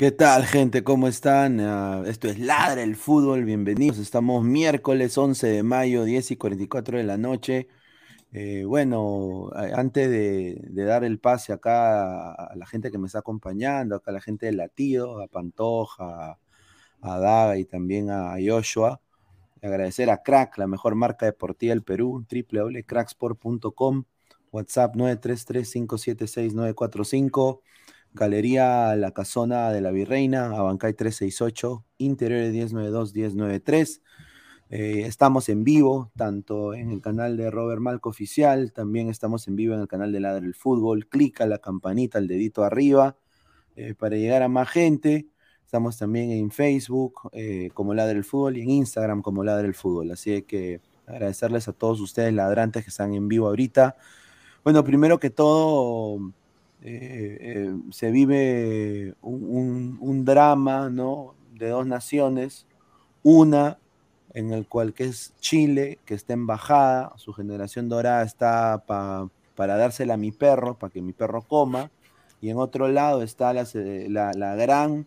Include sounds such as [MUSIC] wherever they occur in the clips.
¿Qué tal, gente? ¿Cómo están? Ah, esto es Ladra el Fútbol. Bienvenidos. Estamos miércoles 11 de mayo, 10 y 44 de la noche. Eh, bueno, antes de, dar el pase acá a, la gente que me está acompañando, acá a la gente de Latido, a Pantoja, a Daga y también a Joshua, agradecer a Crack, la mejor marca deportiva del Perú, www.cracksport.com, WhatsApp 933-576-945. Galería La Casona de la Virreina, Abancay 368, Interior 1092-1093. Eh, estamos en vivo, tanto en el canal de Robert Malco Oficial, también estamos en vivo en el canal de Ladre el Fútbol. Clica la campanita, el dedito arriba, eh, para llegar a más gente. Estamos también en Facebook eh, como Ladre el Fútbol y en Instagram como Ladre el Fútbol. Así que agradecerles a todos ustedes, ladrantes que están en vivo ahorita. Bueno, primero que todo, eh, eh, se vive un, drama ¿no? de dos naciones, una en el cual que es Chile, que está en bajada, su generación dorada está para dársela a mi perro, para que mi perro coma, y en otro lado está la, gran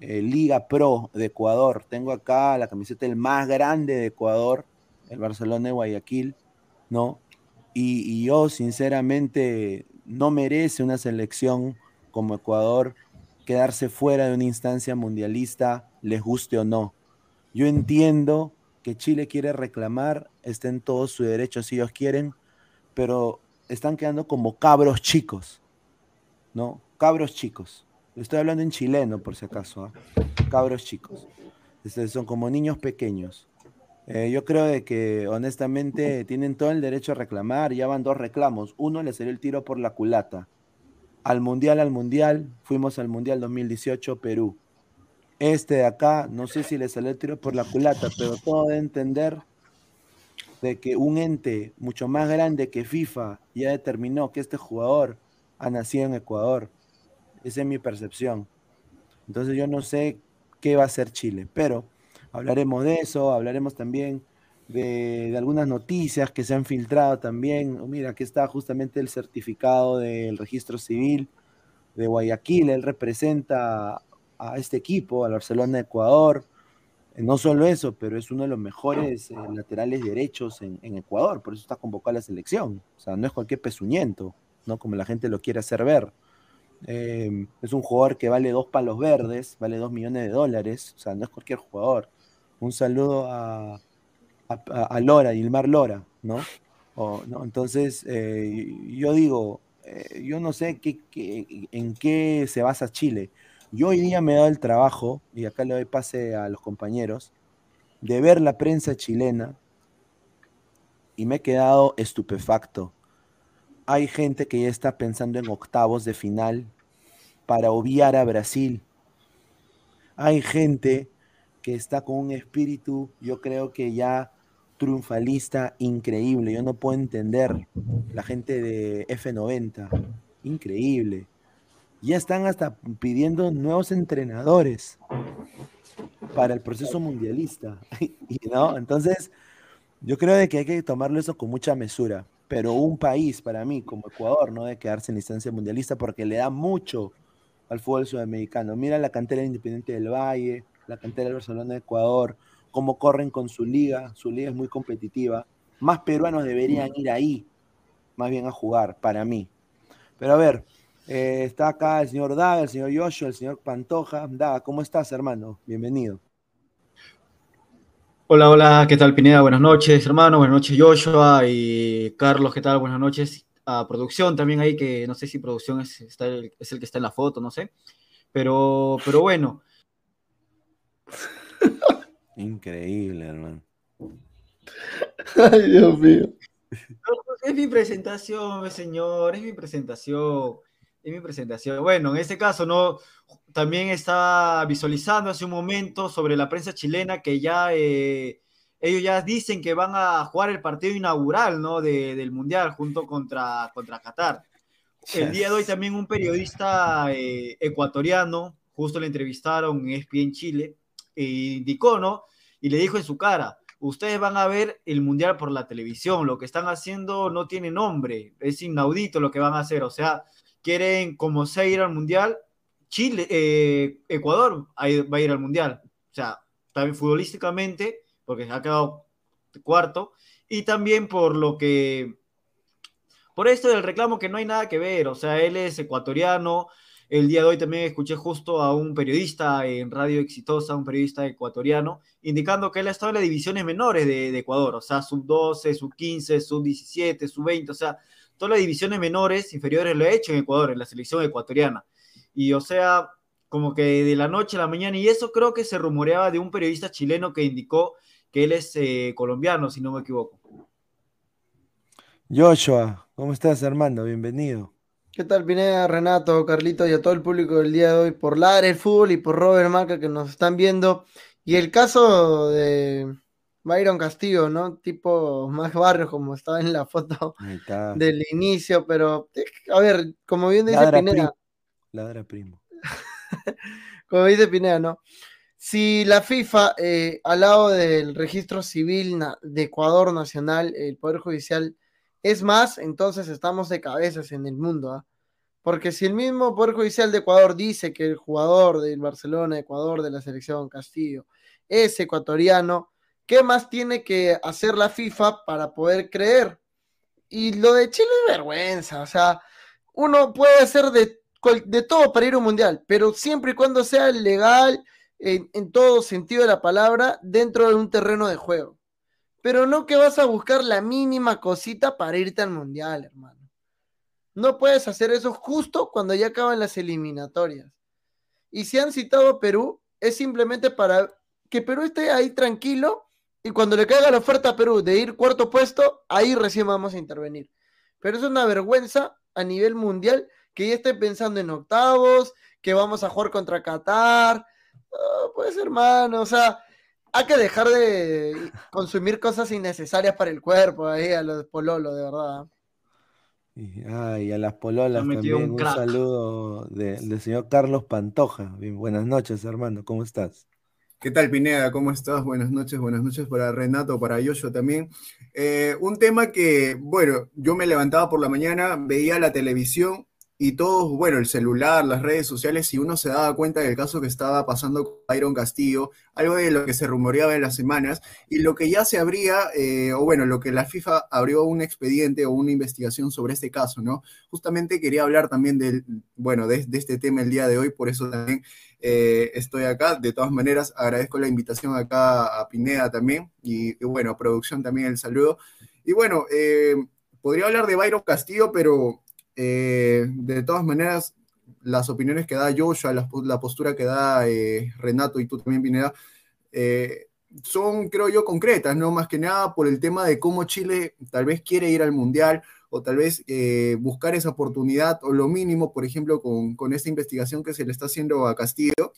eh, Liga Pro de Ecuador. Tengo acá la camiseta el más grande de Ecuador, el Barcelona de Guayaquil, ¿no? Y yo sinceramente no merece una selección como Ecuador quedarse fuera de una instancia mundialista, les guste o no. Yo entiendo que Chile quiere reclamar, está en todo su derecho si ellos quieren, pero están quedando como cabros chicos, ¿no? Cabros chicos. Estoy hablando en chileno, por si acaso, ¿ah? cabros chicos. Este, son como niños pequeños. Eh, yo creo de que honestamente tienen todo el derecho a reclamar. Ya van dos reclamos. Uno le salió el tiro por la culata. Al mundial, al mundial. Fuimos al mundial 2018, Perú. Este de acá, no sé si le salió el tiro por la culata, pero todo de entender de que un ente mucho más grande que FIFA ya determinó que este jugador ha nacido en Ecuador. Esa es mi percepción. Entonces yo no sé qué va a hacer Chile, pero hablaremos de eso, hablaremos también de, algunas noticias que se han filtrado también. Mira, aquí está justamente el certificado del registro civil de Guayaquil. Él representa a este equipo, al Barcelona de Ecuador. Eh, no solo eso, pero es uno de los mejores eh, laterales derechos en, Ecuador, por eso está convocado a la selección. O sea, no es cualquier pezuñento, ¿no? Como la gente lo quiere hacer ver. Em, es un jugador que vale dos palos verdes, vale dos millones de dólares, o sea, no es cualquier jugador. Un saludo a, a, Lora, Ilmar Lora, ¿no? Entonces, eh, yo digo, yo no sé qué, en qué se basa Chile. Yo hoy día me he dado el trabajo, y acá le doy pase a los compañeros, de ver la prensa chilena y me he quedado estupefacto. Hay gente que ya está pensando en octavos de final para obviar a Brasil. Hay gente que está con un espíritu, yo creo que ya triunfalista increíble. Yo no puedo entender la gente de F90. Increíble ya están hasta pidiendo nuevos entrenadores para el proceso mundialista. [LAUGHS] ¿no? Entonces, yo creo de que hay que tomarlo eso con mucha mesura. Pero un país, para mí, como Ecuador, no debe quedarse en instancia mundialista porque le da mucho al fútbol sudamericano. Mira la cantera Independiente del Valle, la cantera del Barcelona de Ecuador, cómo corren con su liga. Su liga es muy competitiva. Más peruanos deberían ir ahí, más bien a jugar, para mí. Pero a ver, eh, está acá el señor Daga, el señor Yoshua, el señor Pantoja. Daga, ¿cómo estás, hermano? Bienvenido. Hola, hola, ¿qué tal, Pineda? Buenas noches, hermano. Buenas noches, Joshua y Carlos, ¿qué tal? Buenas noches. A producción también ahí, que no sé si producción es, el, que está en la foto, no sé. Pero, pero bueno. Increíble, hermano. Ay, Dios mío. Es mi presentación, señor, es mi presentación es mi presentación. Bueno, en este caso, ¿no? También está visualizando hace un momento sobre la prensa chilena que ya eh, ellos ya dicen que van a jugar el partido inaugural, ¿no? del Mundial junto contra, contra Qatar. El día de hoy también un periodista eh, ecuatoriano, justo le entrevistaron en ESPN Chile, indicó, ¿no? Y le dijo en su cara, ustedes van a ver el Mundial por la televisión, lo que están haciendo no tiene nombre, es inaudito lo que van a hacer, o sea, quieren como sea ir al Mundial, Chile, eh, Ecuador va a ir al Mundial. O sea, también futbolísticamente, porque ha quedado cuarto, y también por lo que, por esto del reclamo que no hay nada que ver, o sea, él es ecuatoriano. El día de hoy también escuché justo a un periodista en Radio Exitosa, un periodista ecuatoriano, indicando que él ha estado en las divisiones menores de, Ecuador, o sea, sub 12, sub 15, sub 17, sub 20, o sea, todas las divisiones menores, inferiores, lo he hecho en Ecuador, en la selección ecuatoriana. Y o sea, como que de la noche a la mañana, y eso creo que se rumoreaba de un periodista chileno que indicó que él es eh, colombiano, si no me equivoco. Joshua, ¿cómo estás, hermano? Bienvenido. ¿Qué tal, Pineda, Renato, Carlito y a todo el público del día de hoy por Ladre el Fútbol y por Robert Maca que nos están viendo? Y el caso de, Byron Castillo, ¿no? Tipo más barrio, como estaba en la foto del inicio, pero a ver, como bien dice Pineda. Ladra primo. [LAUGHS] como dice Pineda, ¿no? Si la FIFA, eh, al lado del registro civil de Ecuador Nacional, el Poder Judicial, es más, entonces estamos de cabezas en el mundo, ¿ah? Porque si el mismo Poder Judicial de Ecuador dice que el jugador del Barcelona, Ecuador, de la selección Castillo, es ecuatoriano, ¿Qué más tiene que hacer la FIFA para poder creer? Y lo de Chile es vergüenza, o sea, uno puede hacer de todo para ir a un mundial, pero siempre y cuando sea legal, en todo sentido de la palabra, dentro de un terreno de juego. Pero no que vas a buscar la mínima cosita para irte al mundial, hermano. No puedes hacer eso justo cuando ya acaban las eliminatorias. Y si han citado a Perú, es simplemente para que Perú esté ahí tranquilo y cuando le caiga la oferta a Perú de ir cuarto puesto, ahí recién vamos a intervenir. Pero es una vergüenza a nivel mundial que ya esté pensando en octavos, que vamos a jugar contra Qatar. pues hermano, o sea, hay que dejar de consumir cosas innecesarias para el cuerpo ahí a los pololos, de verdad. Y, a las pololas también un, saludo del señor Carlos Pantoja. Bien, buenas noches, hermano, ¿cómo estás? ¿Qué tal, Pineda? ¿Cómo estás? Buenas noches, buenas noches para Renato, para Yoyo también. Eh, un tema que, bueno, yo me levantaba por la mañana, veía la televisión y todos, bueno, el celular, las redes sociales, y uno se daba cuenta del caso que estaba pasando con Iron Castillo, algo de lo que se rumoreaba en las semanas, y lo que ya se abría, eh, o bueno, lo que la FIFA abrió un expediente o una investigación sobre este caso, ¿no? Justamente quería hablar también del, bueno, de, este tema el día de hoy, por eso también eh, estoy acá. De todas maneras, agradezco la invitación acá a Pineda también, y, bueno, producción también el saludo. Y bueno, eh, podría hablar de Byron Castillo, pero eh, de todas maneras, las opiniones que da Joshua, la, la postura que da eh, Renato y tú también, Pineda, eh, son, creo yo, concretas, ¿no? Más que nada por el tema de cómo Chile tal vez quiere ir al Mundial o tal vez buscar esa oportunidad o lo mínimo, por ejemplo, con, con esta investigación que se le está haciendo a Castillo,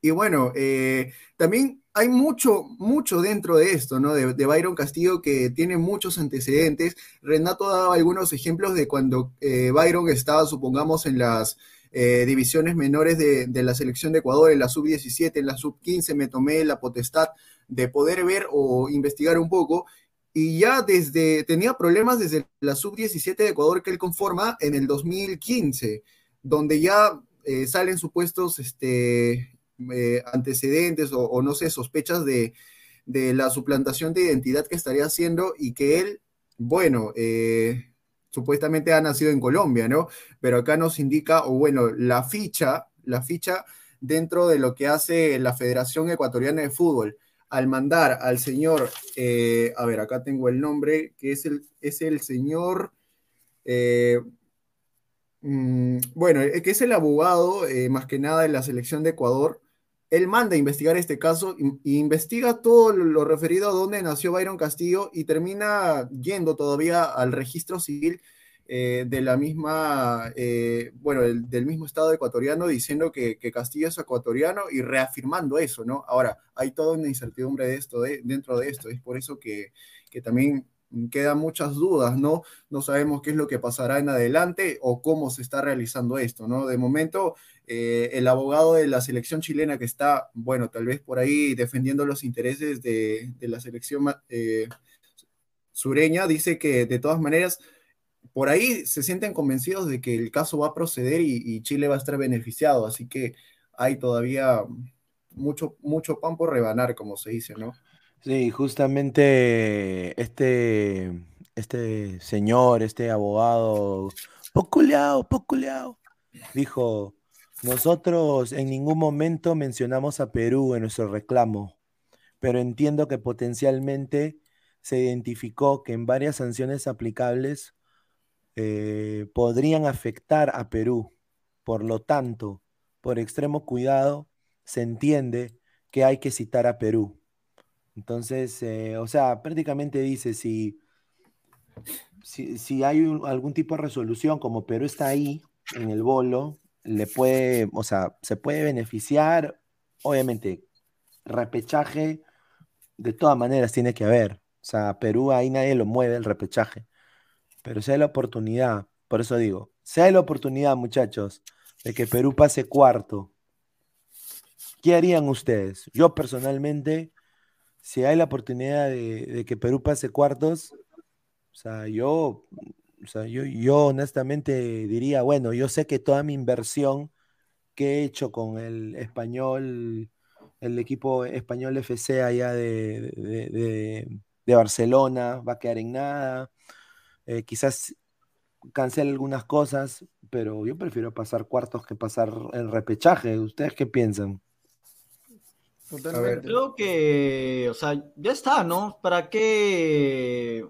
y bueno, eh, también hay mucho, mucho dentro de esto, ¿no? De, Byron Castillo que tiene muchos antecedentes. Renato daba algunos ejemplos de cuando eh, Byron estaba, supongamos, en las eh, divisiones menores de, la selección de Ecuador, en la sub-17, en la sub-15, me tomé la potestad de poder ver o investigar un poco. Y ya desde, tenía problemas desde la sub-17 de Ecuador que él conforma en el 2015, donde ya salen supuestos este, eh, antecedentes o, no sé, sospechas de, la suplantación de identidad que estaría haciendo y que él, bueno, eh, supuestamente ha nacido en Colombia, ¿no? Pero acá nos indica, o bueno, la ficha, la ficha dentro de lo que hace la Federación Ecuatoriana de Fútbol al mandar al señor, eh, a ver, acá tengo el nombre, que es el, es el señor, mm, bueno, que es el abogado, más que nada, de la selección de Ecuador, él manda a investigar este caso e investiga todo lo referido a dónde nació Byron Castillo y termina yendo todavía al registro civil eh, de la misma, eh, bueno, del mismo estado ecuatoriano diciendo que, Castillo es ecuatoriano y reafirmando eso, ¿no? Ahora, hay toda una incertidumbre de esto, dentro de esto, es por eso que, que también quedan muchas dudas, ¿no? No sabemos qué es lo que pasará en adelante o cómo se está realizando esto, ¿no? De momento, eh, el abogado de la selección chilena que está, bueno, tal vez por ahí defendiendo los intereses de, la selección eh, sureña, dice que de todas maneras, por ahí se sienten convencidos de que el caso va a proceder y, Chile va a estar beneficiado, así que hay todavía mucho, mucho pan por rebanar, como se dice, ¿no? Sí, justamente este, este señor, este abogado, poculeado, poculeado, dijo, nosotros en ningún momento mencionamos a Perú en nuestro reclamo, pero entiendo que potencialmente se identificó que en varias sanciones aplicables eh, podrían afectar a Perú. Por lo tanto, por extremo cuidado, se entiende que hay que citar a Perú. Entonces, eh, o sea, prácticamente dice, si, si, hay algún tipo de resolución, como Perú está ahí en el bolo, le puede, o sea, se puede beneficiar, obviamente, repechaje, de todas maneras tiene que haber. O sea, Perú ahí nadie lo mueve el repechaje. Pero hay la oportunidad, por eso digo, hay la oportunidad, muchachos, de que Perú pase cuarto, ¿qué harían ustedes? Yo personalmente si hay la oportunidad de, que Perú pase cuartos, o sea, yo, o sea, yo, yo honestamente diría, bueno, yo sé que toda mi inversión que he hecho con el español, el equipo español FC allá de, Barcelona va a quedar en nada. Eh, quizás cancele algunas cosas, pero yo prefiero pasar cuartos que pasar el repechaje. ¿Ustedes qué piensan? Totalmente. Creo que, o sea, ya está, ¿no? ¿Para qué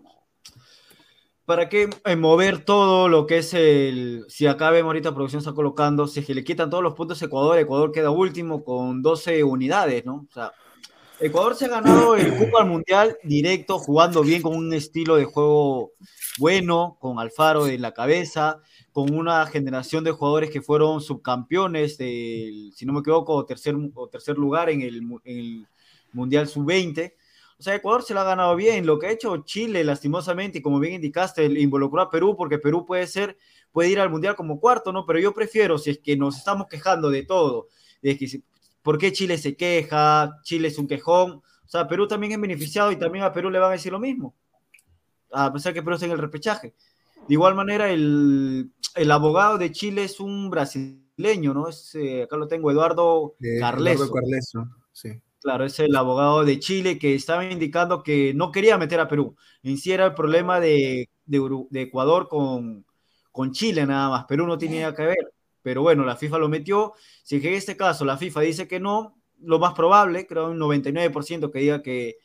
¿para qué eh, mover todo lo que es el... Si acá vemos ahorita producción está colocando, si es que le quitan todos los puntos a Ecuador, Ecuador queda último con 12 unidades, ¿no? O sea, Ecuador se ha ganado el Cupo al Mundial directo, jugando bien con un estilo de juego bueno, con Alfaro en la cabeza, con una generación de jugadores que fueron subcampeones, del, si no me equivoco, tercer, o tercer lugar en el, en el Mundial Sub-20. O sea, Ecuador se lo ha ganado bien. Lo que ha hecho Chile, lastimosamente, y como bien indicaste, involucró a Perú, porque Perú puede ser, puede ir al Mundial como cuarto, ¿no? Pero yo prefiero, si es que nos estamos quejando de todo, de que por qué Chile se queja, Chile es un quejón. O sea, Perú también es beneficiado y también a Perú le van a decir lo mismo. A pesar que Perú está en el repechaje. De igual manera, el, abogado de Chile es un brasileño, ¿no? Es, eh, acá lo tengo, Eduardo eh, Carleso. Eduardo Carleso, sí. Claro, es el abogado de Chile que estaba indicando que no quería meter a Perú. En sí era el problema de, Ecuador con, con Chile nada más. Perú no tenía que ver. Pero bueno, la FIFA lo metió. Si en este caso la FIFA dice que no, lo más probable, creo un 99% que diga que,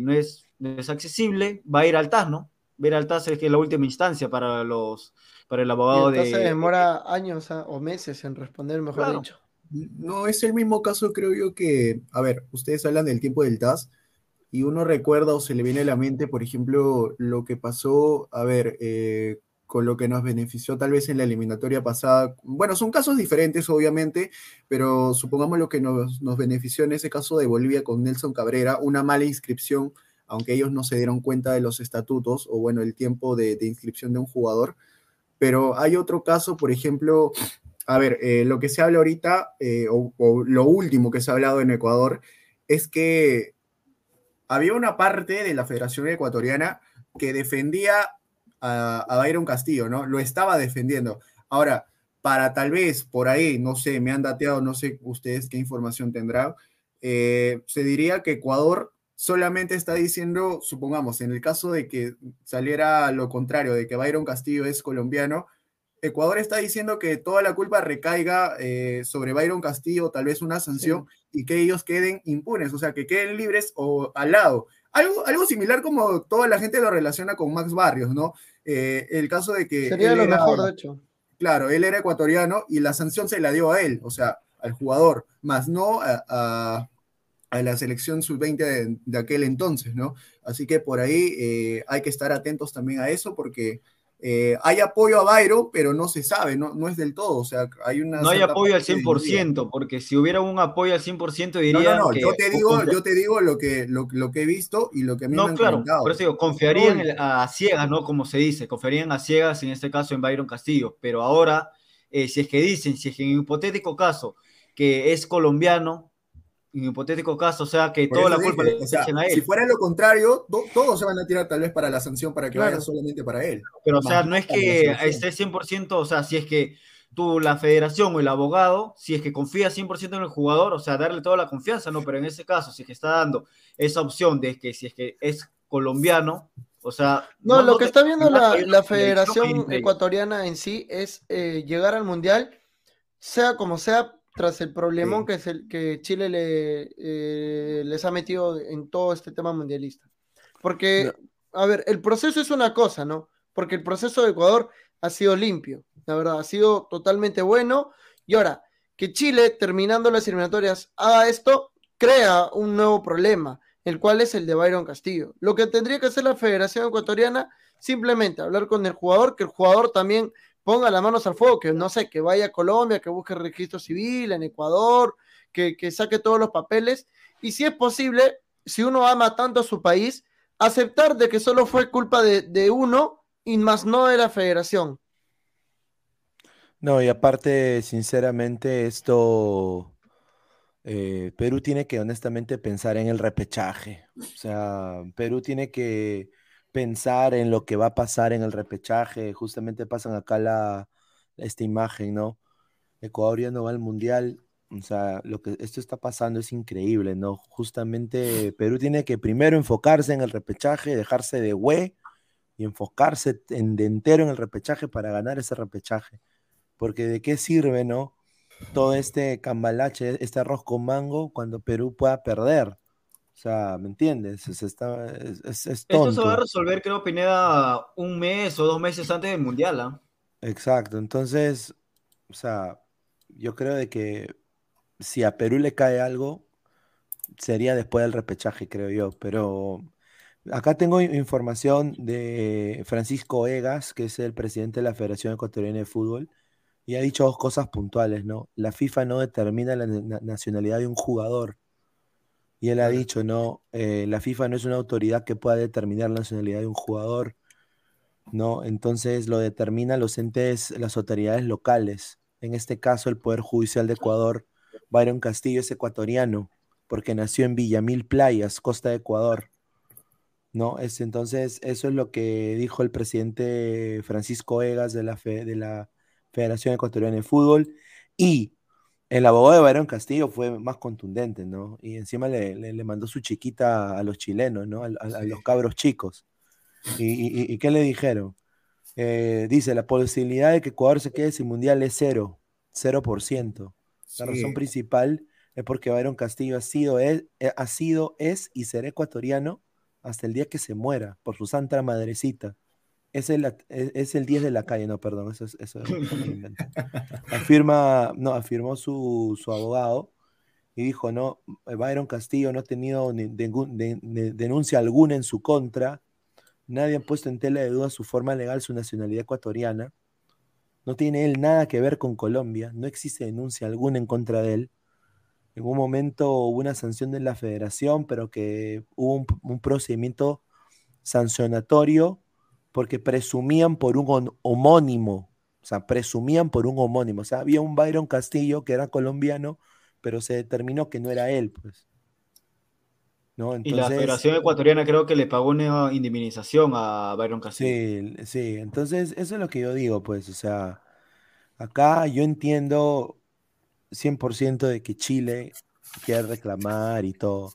no, es, es accesible, va a ir al TAS, ¿no? Ir al TAS es que es la última instancia para los para el abogado de. se demora años ah, o meses en responder, mejor dicho. No es el mismo caso, creo yo, que, a ver, ustedes hablan del tiempo del TAS y uno recuerda o se le viene a la mente, por ejemplo, lo que pasó, a ver, eh, con lo que nos benefició tal vez en la eliminatoria pasada. Bueno, son casos diferentes, obviamente, pero supongamos lo que nos, benefició en ese caso de Bolivia con Nelson Cabrera, una mala inscripción, aunque ellos no se dieron cuenta de los estatutos o, bueno, el tiempo de, de inscripción de un jugador. Pero hay otro caso, por ejemplo, a ver, eh, lo que se habla ahorita, eh, o, lo último que se ha hablado en Ecuador, es que había una parte de la Federación Ecuatoriana que defendía a, a Byron Castillo, ¿no? Lo estaba defendiendo. Ahora, para tal vez por ahí, no sé, me han dateado, no sé ustedes qué información tendrán, eh, se diría que Ecuador solamente está diciendo, supongamos, en el caso de que saliera lo contrario, de que Byron Castillo es colombiano, Ecuador está diciendo que toda la culpa recaiga eh, sobre Byron Castillo, tal vez una sanción, y que ellos queden impunes, o sea, que queden libres o al lado. Algo, algo similar como toda la gente lo relaciona con Max Barrios, ¿no? Eh, el caso de que... Sería lo mejor, de hecho. Claro, él era ecuatoriano y la sanción se la dio a él, o sea, al jugador, más no a, la selección sub-20 de, aquel entonces, ¿no? Así que por ahí eh, hay que estar atentos también a eso porque eh, hay apoyo a Bayro, pero no se sabe, no, no es del todo. O sea, hay una. No hay apoyo al 100%, porque si hubiera un apoyo al 100%, diría. No, no, no. yo te digo, yo te digo lo, que, lo, que he visto y lo que a mí no, me han claro, Por eso digo, confiarían a ciegas, ¿no? Como se dice, confiarían a ciegas en este caso en Byron Castillo. Pero ahora, eh, si es que dicen, si es que en un hipotético caso que es colombiano, hipotético caso, o sea, que toda la culpa le echen a él. Si fuera lo contrario, todos se van a tirar tal vez para la sanción para que vaya solamente para él. Pero, o sea, no es que esté 100%, o sea, si es que tú, la federación o el abogado, si es que confía 100% en el jugador, o sea, darle toda la confianza, ¿no? Pero en ese caso, si es que está dando esa opción de que si es que es colombiano, o sea... No, lo que está viendo la, federación ecuatoriana en sí es eh, llegar al Mundial, sea como sea, tras el problemón que, es el, que Chile le, eh, les ha metido en todo este tema mundialista. Porque, a ver, el proceso es una cosa, ¿no? Porque el proceso de Ecuador ha sido limpio, la verdad, ha sido totalmente bueno. Y ahora, que Chile, terminando las eliminatorias, haga esto, crea un nuevo problema, el cual es el de Byron Castillo. Lo que tendría que hacer la Federación Ecuatoriana, simplemente hablar con el jugador, que el jugador también ponga las manos al fuego, que no sé, que vaya a Colombia, que busque registro civil en Ecuador, que, saque todos los papeles. Y si es posible, si uno ama tanto a su país, aceptar de que solo fue culpa de, uno y más no de la federación. No, y aparte, sinceramente, esto, eh, Perú tiene que honestamente pensar en el repechaje. O sea, Perú tiene que pensar en lo que va a pasar en el repechaje. Justamente pasan acá la, esta imagen, ¿no? Ecuador ya no va al mundial. O sea, lo que esto está pasando es increíble, ¿no? Justamente Perú tiene que primero enfocarse en el repechaje, dejarse de güey y enfocarse en, de entero en el repechaje para ganar ese repechaje. porque de qué sirve, ¿no? Todo este cambalache, este arroz con mango, cuando Perú pueda perder. O sea, ¿me entiendes? Es, está, es, es, es Esto se va a resolver, creo, Pineda, un mes o dos meses antes del Mundial, ¿ah? Exacto. Entonces, o sea, yo creo de que si a Perú le cae algo, sería después del repechaje, creo yo. Pero acá tengo información de Francisco Egas, que es el presidente de la Federación Ecuatoriana de Fútbol, y ha dicho dos cosas puntuales, ¿no? La FIFA no determina la na- nacionalidad de un jugador. Y él ha dicho, no, eh, la FIFA no es una autoridad que pueda determinar la nacionalidad de un jugador, ¿no? Entonces lo determinan los entes, las autoridades locales. En este caso, el Poder Judicial de Ecuador, Byron Castillo es ecuatoriano, porque nació en Villamil Playas, costa de Ecuador, ¿no? Es, entonces, eso es lo que dijo el presidente Francisco Egas de la, fe- de la Federación Ecuatoriana de Fútbol. Y el abogado de Byron Castillo fue más contundente, ¿no? Y encima le, le- le mandó su chiquita a los chilenos, ¿no? A, a- a los cabros chicos. ¿Y, y- y- y qué le dijeron? Eh, dice, la posibilidad de que Ecuador se quede sin mundial es cero, 0%. La razón principal es porque Byron Castillo ha sido, es, eh, ha sido, es y será ecuatoriano hasta el día que se muera, por su santa madrecita. Es el, at- es, es el 10 de la calle, no, perdón, eso, es, eso [LAUGHS] inventé. Afirma, no, afirmó su, su abogado y dijo, no, Byron Castillo no ha tenido ni- ningún- de- de- denuncia alguna en su contra, nadie ha puesto en tela de duda su forma legal, su nacionalidad ecuatoriana, no tiene él nada que ver con Colombia, no existe denuncia alguna en contra de él. En un momento hubo una sanción de la federación, pero que hubo un, un procedimiento sancionatorio porque presumían por un homónimo, o sea, presumían por un homónimo. O sea, había un Byron Castillo que era colombiano, pero se determinó que no era él, pues. ¿No? Y la Federación Ecuatoriana creo que le pagó una indemnización a Byron Castillo. sí, sí, entonces eso es lo que yo digo, pues, o sea, acá yo entiendo 100% de que Chile quiere reclamar y todo,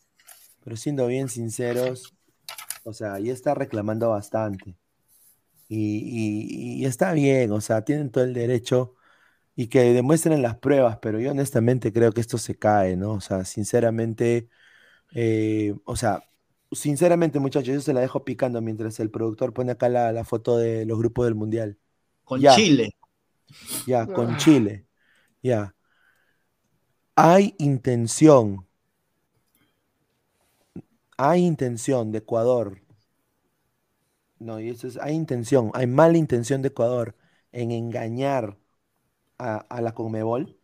pero siendo bien sinceros, o sea, ya está reclamando bastante. Y, y- y está bien, o sea, tienen todo el derecho y que demuestren las pruebas, pero yo honestamente creo que esto se cae, ¿no? O sea, sinceramente, eh, o sea, sinceramente muchachos, yo se la dejo picando mientras el productor pone acá la, la foto de los grupos del Mundial. Con Ya. Chile. Ya, con Ah. Chile. Ya. Hay intención. Hay intención de Ecuador. No, y eso es, hay intención, hay mala intención de Ecuador en engañar a, a la Conmebol.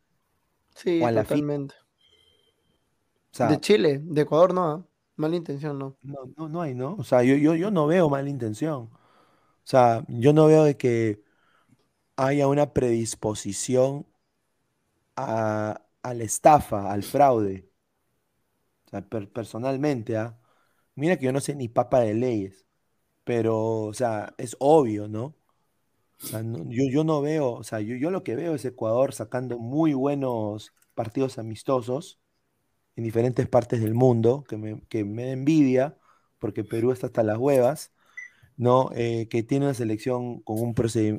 Sí, O a la totalmente. O sea, De Chile, de Ecuador no, ¿ah? mala intención no. no, no, no hay, ¿no? O sea, yo, yo, yo no veo mala intención. O sea, yo no veo de que haya una predisposición a, a la estafa, al fraude. O sea, per- personalmente, ¿ah? Mira que yo no sé ni papa de leyes, pero, o sea, es obvio, ¿no? Yo, yo no veo, o sea, yo, yo lo que veo es Ecuador sacando muy buenos partidos amistosos en diferentes partes del mundo, que me, que me da envidia, porque Perú está hasta las huevas, ¿no? Eh, que tiene una selección con un,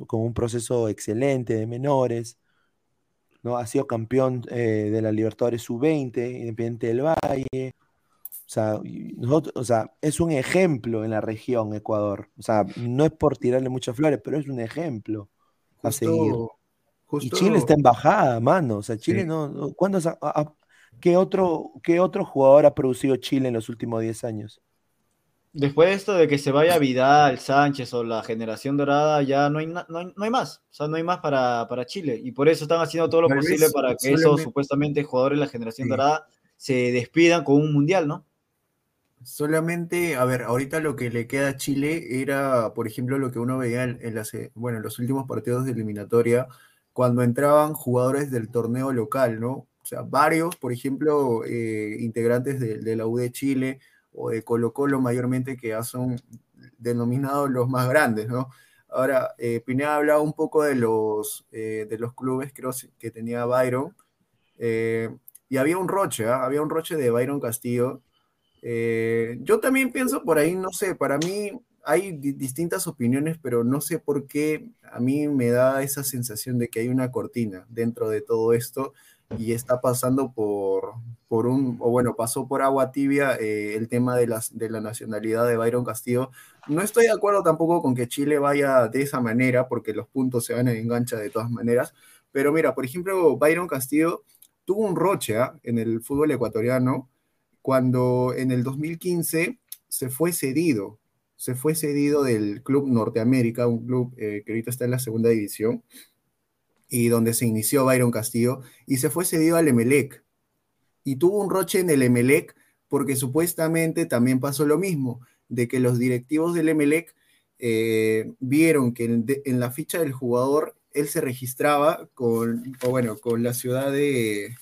con un proceso excelente de menores, ¿no? Ha sido campeón eh, de la Libertadores Sub-20, Independiente del Valle. O sea, nosotros, o sea, es un ejemplo en la región Ecuador. O sea, no es por tirarle muchas flores, pero es un ejemplo a seguir. justo, Y Chile está en bajada, mano. O sea, Chile Sí. no. ¿cuándo a- a- ¿qué, otro, ¿Qué otro jugador ha producido Chile en los últimos 10 años? Después de esto de que se vaya Vidal, Sánchez o la generación dorada, ya no hay, na- no hay, no hay más. O sea, no hay más para, para Chile. Y por eso están haciendo todo lo Tal posible vez para que esos supuestamente jugadores de la generación Sí. dorada se despidan con un mundial, ¿no? Solamente, a ver, ahorita lo que le queda a Chile era, por ejemplo, lo que uno veía en, eh, los últimos partidos de eliminatoria, cuando entraban jugadores del torneo local, ¿no? O sea, varios, por ejemplo, eh, integrantes de, de la U de Chile o de Colo Colo mayormente, que ya son denominados los más grandes, ¿no? Ahora, eh, Pineda hablaba un poco de los, eh, de los clubes, creo que tenía Byron, eh, y había un roche, ¿ah? Había un roche de Byron Castillo, eh, yo también pienso por ahí, no sé, para mí hay distintas opiniones, pero no sé por qué a mí me da esa sensación de que hay una cortina dentro de todo esto y está pasando por, por un, o bueno, pasó por agua tibia eh, el tema de, las, de la nacionalidad de Byron Castillo. No estoy de acuerdo tampoco con que Chile vaya de esa manera, porque los puntos se van en engancha de todas maneras, pero mira, por ejemplo, Byron Castillo tuvo un roche ¿ah? en el fútbol ecuatoriano cuando en el 2015 se fue cedido, se fue cedido del Club Norteamérica, un club eh, que ahorita está en la segunda división, y donde se inició Byron Castillo, y se fue cedido al Emelec. Y tuvo un roche en el Emelec porque supuestamente también pasó lo mismo, de que los directivos del Emelec eh, vieron que en, la ficha del jugador él se registraba con, bueno, con la ciudad de,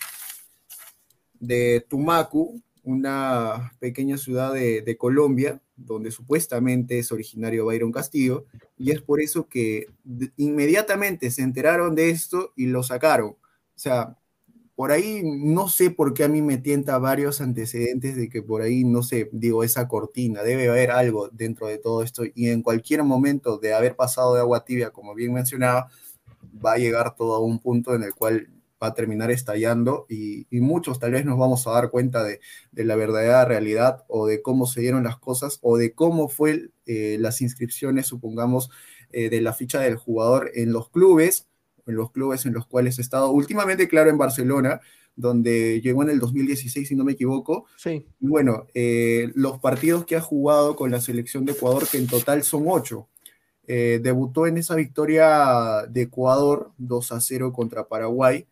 de Tumacu, una pequeña ciudad de, Colombia, donde supuestamente es originario Byron Castillo, y es por eso que inmediatamente se enteraron de esto y lo sacaron. O sea, por ahí no sé por qué a mí me tienta varios antecedentes de que por ahí, no sé, digo, esa cortina, debe haber algo dentro de todo esto, y en cualquier momento de haber pasado de agua tibia, como bien mencionaba, va a llegar todo a un punto en el cual va a terminar estallando y, muchos tal vez nos vamos a dar cuenta de, la verdadera realidad o de cómo se dieron las cosas o de cómo fue eh, las inscripciones, supongamos, eh, de la ficha del jugador en los clubes, en los clubes en los cuales he estado últimamente, claro, en Barcelona, donde llegó en el 2016, si no me equivoco. Sí. Bueno, eh, los partidos que ha jugado con la selección de Ecuador, que en total son ocho. debutó en esa victoria de Ecuador 2 a 0 contra Paraguay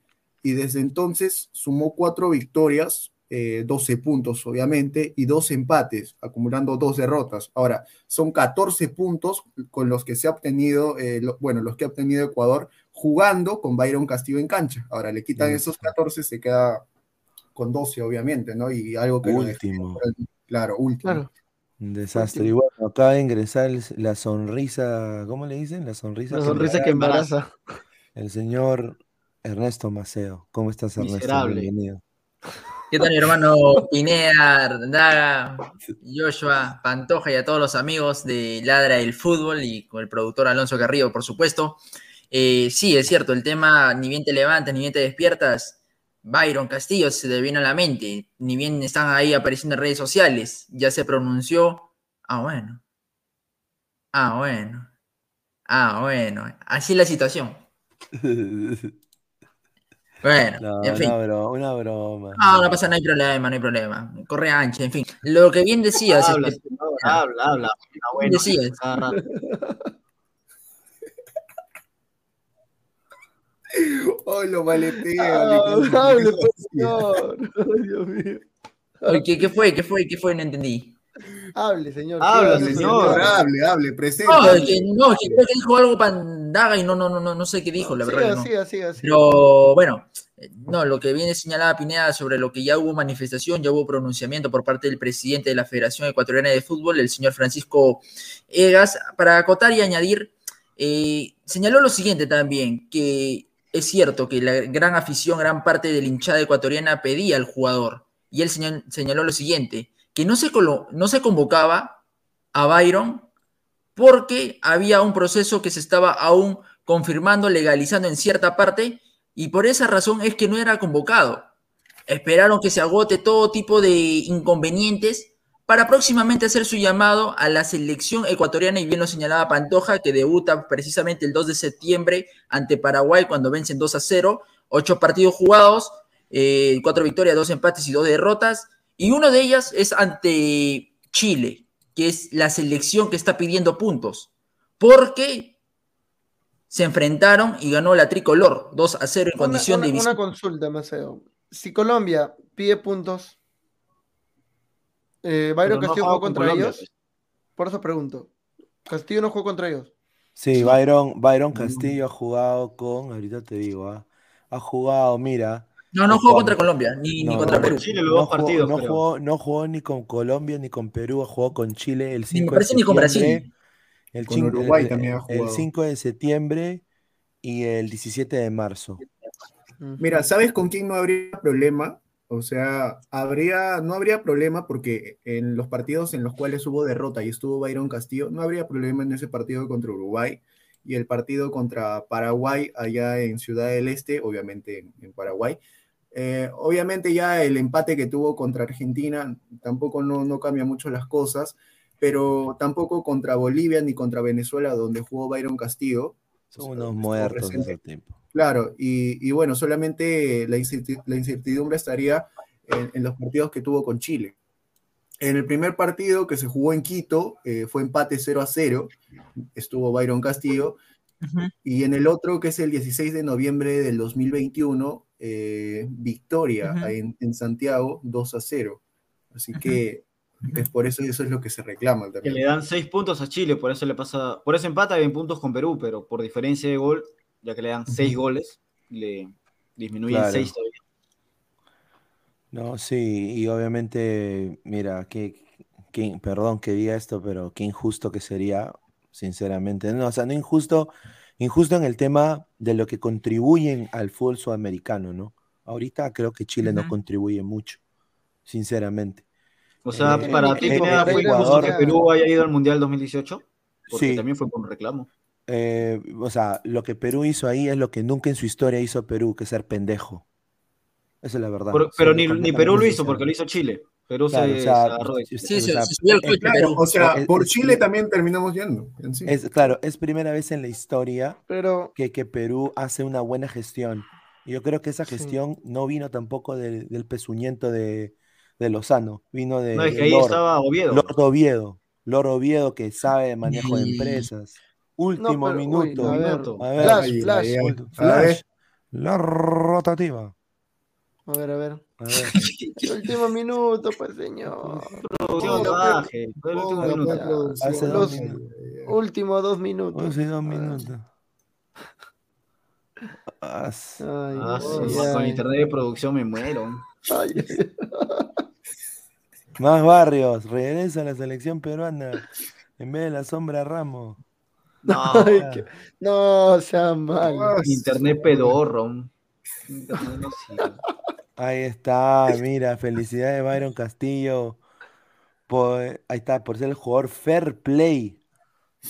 y desde entonces sumó cuatro victorias, 12 eh, puntos obviamente, y dos empates, acumulando dos derrotas. Ahora, son 14 puntos con los que se ha obtenido, eh, bueno, los que ha obtenido Ecuador jugando con Byron Castillo en cancha. Ahora, le quitan esos 14, se queda con 12 obviamente, ¿no? Y algo que... Último. claro, último. Un desastre. Y bueno, acaba de ingresar la sonrisa, ¿cómo le dicen? La sonrisa. La sonrisa que embaraza. El señor Ernesto Maceo. ¿Cómo estás, Ernesto? Bienvenido. ¿Qué tal, mi hermano Pineda, Daga, [LAUGHS] Joshua, Pantoja y a todos los amigos de Ladra el Fútbol y con el productor Alonso Carrillo, por supuesto? Eh, sí, es cierto, el tema ni bien te levantas, ni bien te despiertas. Byron Castillo se te viene a la mente, ni bien están ahí apareciendo en redes sociales, ya se pronunció. Ah, bueno. Ah, bueno. Ah, bueno. Así es la situación. [LAUGHS] Bueno, en fin. Una broma, una broma. No, no pasa, no hay problema, no hay problema. Corre ancha, en fin. Lo que bien decías. Habla, este, habla, habla. Bueno, decías. Oh, lo maletea. Ah, hable, por favor. Dios mío. ¿Qué, ¿Qué fue? ¿Qué fue? ¿Qué fue? No entendí. Hable, señor. Habla, señor. Hable, hable, presente. No, es que, no, es que creo que dijo algo pandaga y no, no, no, no sé qué dijo, la verdad. Sí, sí, sí, Pero bueno, no, lo que viene señalada Pineda sobre lo que ya hubo manifestación, ya hubo pronunciamiento por parte del presidente de la Federación Ecuatoriana de Fútbol, el señor Francisco Egas, para acotar y añadir, eh, señaló lo siguiente también, que es cierto que la gran afición, gran parte de la hinchada ecuatoriana pedía al jugador, y él señaló lo siguiente, que no se, no se convocaba a Byron porque había un proceso que se estaba aún confirmando, legalizando en cierta parte, y por esa razón es que no era convocado. Esperaron que se agote todo tipo de inconvenientes para próximamente hacer su llamado a la selección ecuatoriana, y bien lo señalaba Pantoja, que debuta precisamente el 2 de septiembre ante Paraguay cuando vencen 2 a 0, ocho partidos jugados, eh, cuatro victorias, dos empates y dos derrotas, y una de ellas es ante Chile, que es la selección que está pidiendo puntos, porque se enfrentaron y ganó la tricolor 2 a 0 en condición de visita. Una consulta, Maceo. Si Colombia pide puntos, eh, Byron Castillo jugó contra ellos. Pues. Por eso pregunto. Castillo no jugó contra ellos. Sí, Byron, Byron Castillo ha jugado con, ahorita te digo, ¿ah? ha jugado, mira, no, no jugó contra Colombia, ni, contra Perú. Chile, los dos partidos. No jugó, no jugó ni con Colombia ni con Perú, jugó con Chile el 5 de septiembre. Ni con Brasil. El, con Uruguay también ha jugado. el 5 de septiembre y el 17 de marzo. Mira, ¿sabes con quién no habría problema? O sea, habría, no habría problema porque en los partidos en los cuales hubo derrota y estuvo Byron Castillo, no habría problema en ese partido contra Uruguay y el partido contra Paraguay allá en Ciudad del Este, obviamente en, en Paraguay. Eh, obviamente ya el empate que tuvo contra Argentina tampoco no, no cambia mucho las cosas, pero tampoco contra Bolivia ni contra Venezuela, donde jugó Byron Castillo. Son unos muertos de ese tiempo. Claro, y, y bueno, solamente la, incerti- la incertidumbre estaría en, en los partidos que tuvo con Chile. En el primer partido que se jugó en Quito eh, fue empate 0 a 0, estuvo Byron Castillo, y en el otro, que es el 16 de noviembre del 2021, eh, victoria en, en Santiago 2 a 0. Así que es por eso eso es lo que se reclama Que también. le dan seis puntos a Chile, por eso le pasa, por eso empata en puntos con Perú, pero por diferencia de gol, ya que le dan seis goles, le disminuyen Claro. seis todavía. No, sí, y obviamente, mira, que, que- perdón que diga esto, pero qué injusto que sería, sinceramente. No, o sea, no injusto, injusto en el tema de lo que contribuyen al fútbol sudamericano, ¿no? Ahorita creo que Chile no contribuye mucho, sinceramente. O sea, Eh, para eh, ti, eh, eh, fue Ecuador- injusto que Perú haya ido al Mundial 2018, porque Sí. también fue por reclamo. Eh, o sea, lo que Perú hizo ahí es lo que nunca en su historia hizo Perú, que es ser pendejo. Esa es la verdad. Por- pero ni, Perú lo hizo, porque lo hizo Chile. Perú Claro, se, o sea, se sí, Sí, o se, sea, se subió al Eh, claro, o sea, Es- por es- Chile también terminamos yendo. en sí. Es, claro, es primera vez en la historia Pero que, que Perú hace una buena gestión. Y yo creo que esa Sí. gestión no vino tampoco del, del pezuñento de, de Lozano, vino de, No, es que ahí Lord, estaba Oviedo. Lord Oviedo, Lord Oviedo que sabe de manejo de empresas. no, Último pero, uy, minuto. a ver. A ver, Flash, flash. Flash. La rotativa. A ver, a ver. A ver. [LAUGHS] Último minuto, pues señor. Producción, Ponga, baje, fue el último minuto. Hace dos minutos. Último dos minutos. Dos. Ah, sí, con ay. internet de producción me muero. Ay, [LAUGHS] Más barrios, regresa a la selección peruana en vez de la sombra Ramos. [LAUGHS] No, ay, que- No, sea mal. Internet pedorro. Internet no sirve. Ahí está, mira, felicidades Byron Castillo. Por, ahí está, por ser el jugador Fair Play.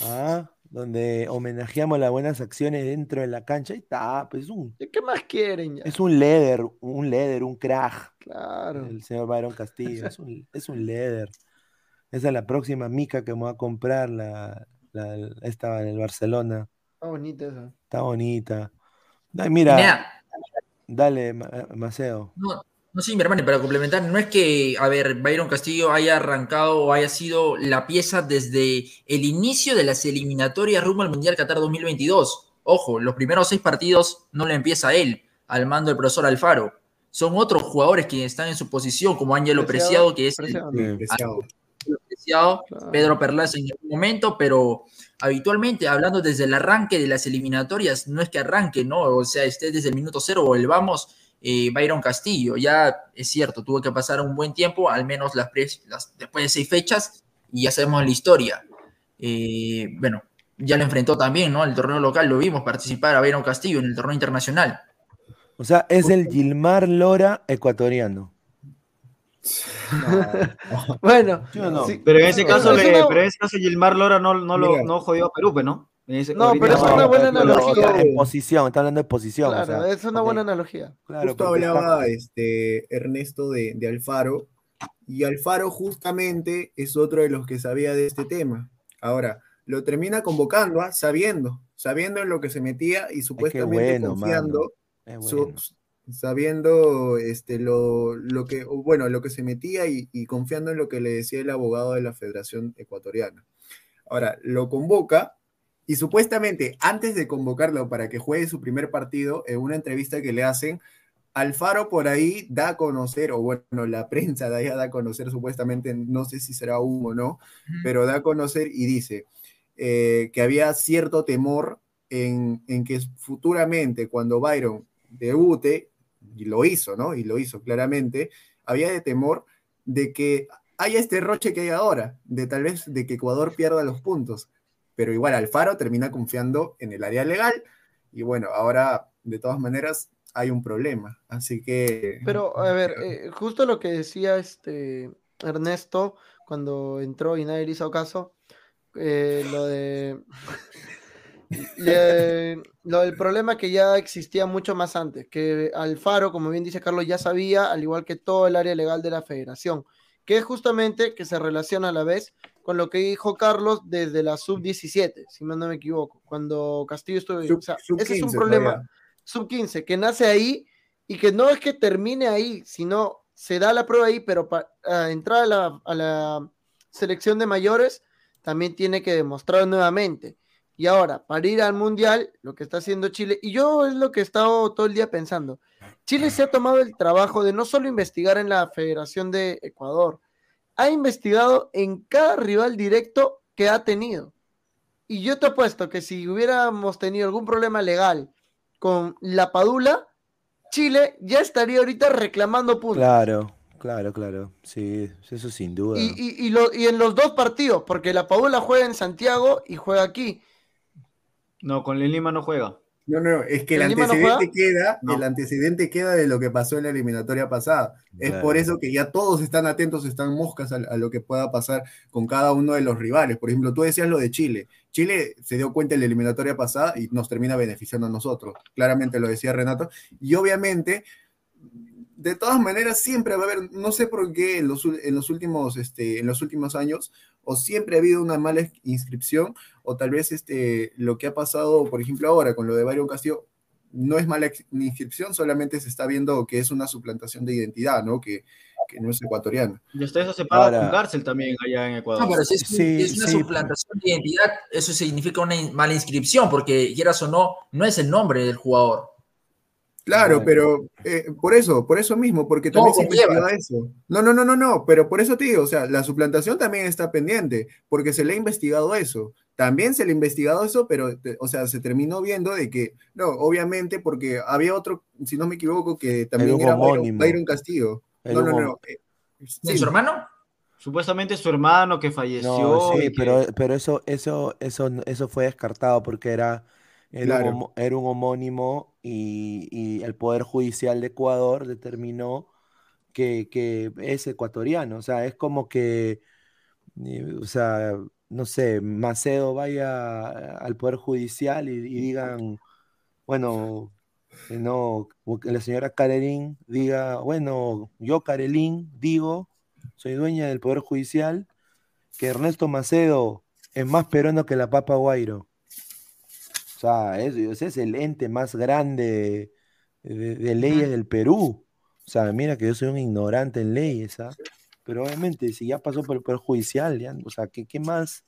¿ah? Donde homenajeamos las buenas acciones dentro de la cancha. Ahí está, pues es un, ¿Qué más quieren ya? es un líder, un líder, un crack. Claro. El señor Byron Castillo. Es un, es un [LAUGHS] líder. Esa es la próxima mica que me voy a comprar, la, la, esta en el Barcelona. Está bonita esa. Está bonita. Ay, mira, dale, Ma- Maceo. No, no sí, mi hermano, para complementar, no es que, a ver, Byron Castillo haya arrancado o haya sido la pieza desde el inicio de las eliminatorias rumbo al Mundial Qatar 2022. Ojo, los primeros seis partidos no le empieza él, al mando del profesor Alfaro. Son otros jugadores que están en su posición, como Ángelo Preciado, Preciado, que es el Preciado. Claro. Pedro Perlaza en algún momento, pero habitualmente hablando desde el arranque de las eliminatorias, no es que arranque, ¿no? O sea, esté desde el minuto cero o el vamos, eh, Byron Castillo. Ya es cierto, tuvo que pasar un buen tiempo, al menos las, pre- las- después de seis fechas, y ya sabemos la historia. Eh, bueno, ya lo enfrentó también, ¿no? El torneo local lo vimos participar a Byron Castillo en el torneo internacional. O sea, es el Gilmar Lora ecuatoriano. [LAUGHS] Bueno, Pero en ese Es- caso, es le- una- pero en ese caso Gilmar Lora no, no, lo, no jodió a Perú, pues, ¿no? En ese- No, pero es una buena analogía. en posición, está hablando de posición. o claro, sea, es una buena analogía. claro, Justo está- hablaba este, Ernesto de, de Alfaro, y Alfaro justamente es otro de los que sabía de este tema. Ahora, lo termina convocando, ¿ah? sabiendo, sabiendo en lo que se metía y supuestamente bueno, confiando, es su- bueno. Sabiendo este, lo, lo que, bueno, lo que se metía y, y confiando en lo que le decía el abogado de la Federación Ecuatoriana. Ahora, lo convoca y supuestamente antes de convocarlo para que juegue su primer partido, en una entrevista que le hacen, Alfaro por ahí da a conocer, o bueno, la [LAUGHS] prensa de allá da a conocer supuestamente, no sé si será humo o no, pero da a conocer y dice eh, que había cierto temor en, en que futuramente cuando Byron debute, y lo hizo, ¿no? Y lo hizo claramente, había de temor de que haya este roche que hay ahora, de tal vez de que Ecuador pierda los puntos, pero igual Alfaro termina confiando en el área legal, y bueno, ahora de todas maneras hay un problema. Así que... Pero, a ver, eh, justo lo que decía este Ernesto cuando entró y nadie le hizo caso, eh, lo de... le- lo del problema que ya existía mucho más antes, que Alfaro, como bien dice Carlos, ya sabía, al igual que todo el área legal de la federación, que es justamente que se relaciona a la vez con lo que dijo Carlos desde la sub-17, si no me equivoco, cuando Castillo estuvo. Sub- O sea, sub ese es un 15 problema todavía. sub 15, que nace ahí y que no es que termine ahí, sino se da la prueba ahí, pero para entrar a la, a la selección de mayores también tiene que demostrar nuevamente. Y ahora, para ir al Mundial, lo que está haciendo Chile, y yo es lo que he estado todo el día pensando, Chile se ha tomado el trabajo de no solo investigar en la Federación de Ecuador, ha investigado en cada rival directo que ha tenido. Y yo te apuesto que si hubiéramos tenido algún problema legal con la Padula, Chile ya estaría ahorita reclamando puntos. Claro, claro, claro. Sí, eso sin duda. Y, y- y lo- y en los dos partidos, porque la Padula juega en Santiago y juega aquí. No, con el Lima no juega. No, no, es que el ¿El Lima no antecedente queda, No. el antecedente queda de lo que pasó en la eliminatoria pasada. Es Claro. por eso que ya todos están atentos, están moscas a, a lo que pueda pasar con cada uno de los rivales. Por ejemplo, tú decías lo de Chile. Chile se dio cuenta en la eliminatoria pasada y nos termina beneficiando a nosotros. Claramente lo decía Renato. Y obviamente, de todas maneras, siempre va a haber, no sé por qué en los, ul- en los, últimos, este, en los últimos años, o siempre ha habido una mala inscripción, o tal vez este, lo que ha pasado, por ejemplo, ahora con lo de Byron Castillo, no es mala inscripción, solamente se está viendo que es una suplantación de identidad, ¿no? Que, que no es ecuatoriana. Y hasta eso se paga Ahora- con cárcel también allá en Ecuador. No, pero si es, Sí, es una sí. suplantación de identidad, eso significa una in- mala inscripción, porque quieras o no, no es el nombre del jugador. Claro, Bueno. pero eh, por eso, por eso mismo, porque también se investigaba eso. No, no, no, no, no, pero por eso te digo, o sea, la suplantación también está pendiente, porque se le ha investigado eso. También se le ha investigado eso, pero, te- o sea, se terminó viendo de que, no, obviamente, porque había otro, si no me equivoco, que también era Byron. Byron Castillo. Era No, un no, no. eh, ¿Sí, sí, su hermano? Supuestamente su hermano que falleció. No, sí, que- pero, pero eso, eso, eso, eso fue descartado porque era, era, Claro. un, homo- era un homónimo y, y el Poder Judicial de Ecuador determinó que, que es ecuatoriano. O sea, es como que, eh, o sea, no sé, Macedo vaya al Poder Judicial y, y digan, bueno, que no, la señora Carelín diga, bueno, yo Carelín digo, soy dueña del Poder Judicial que Ernesto Macedo es más peruano que la Papa Guairo. O sea, es, ese es el ente más grande de, de leyes del Perú. O sea, mira que yo soy un ignorante en leyes, ¿ah? Pero obviamente, si ya pasó por el Poder Judicial, ya, o sea, ¿qué, qué más?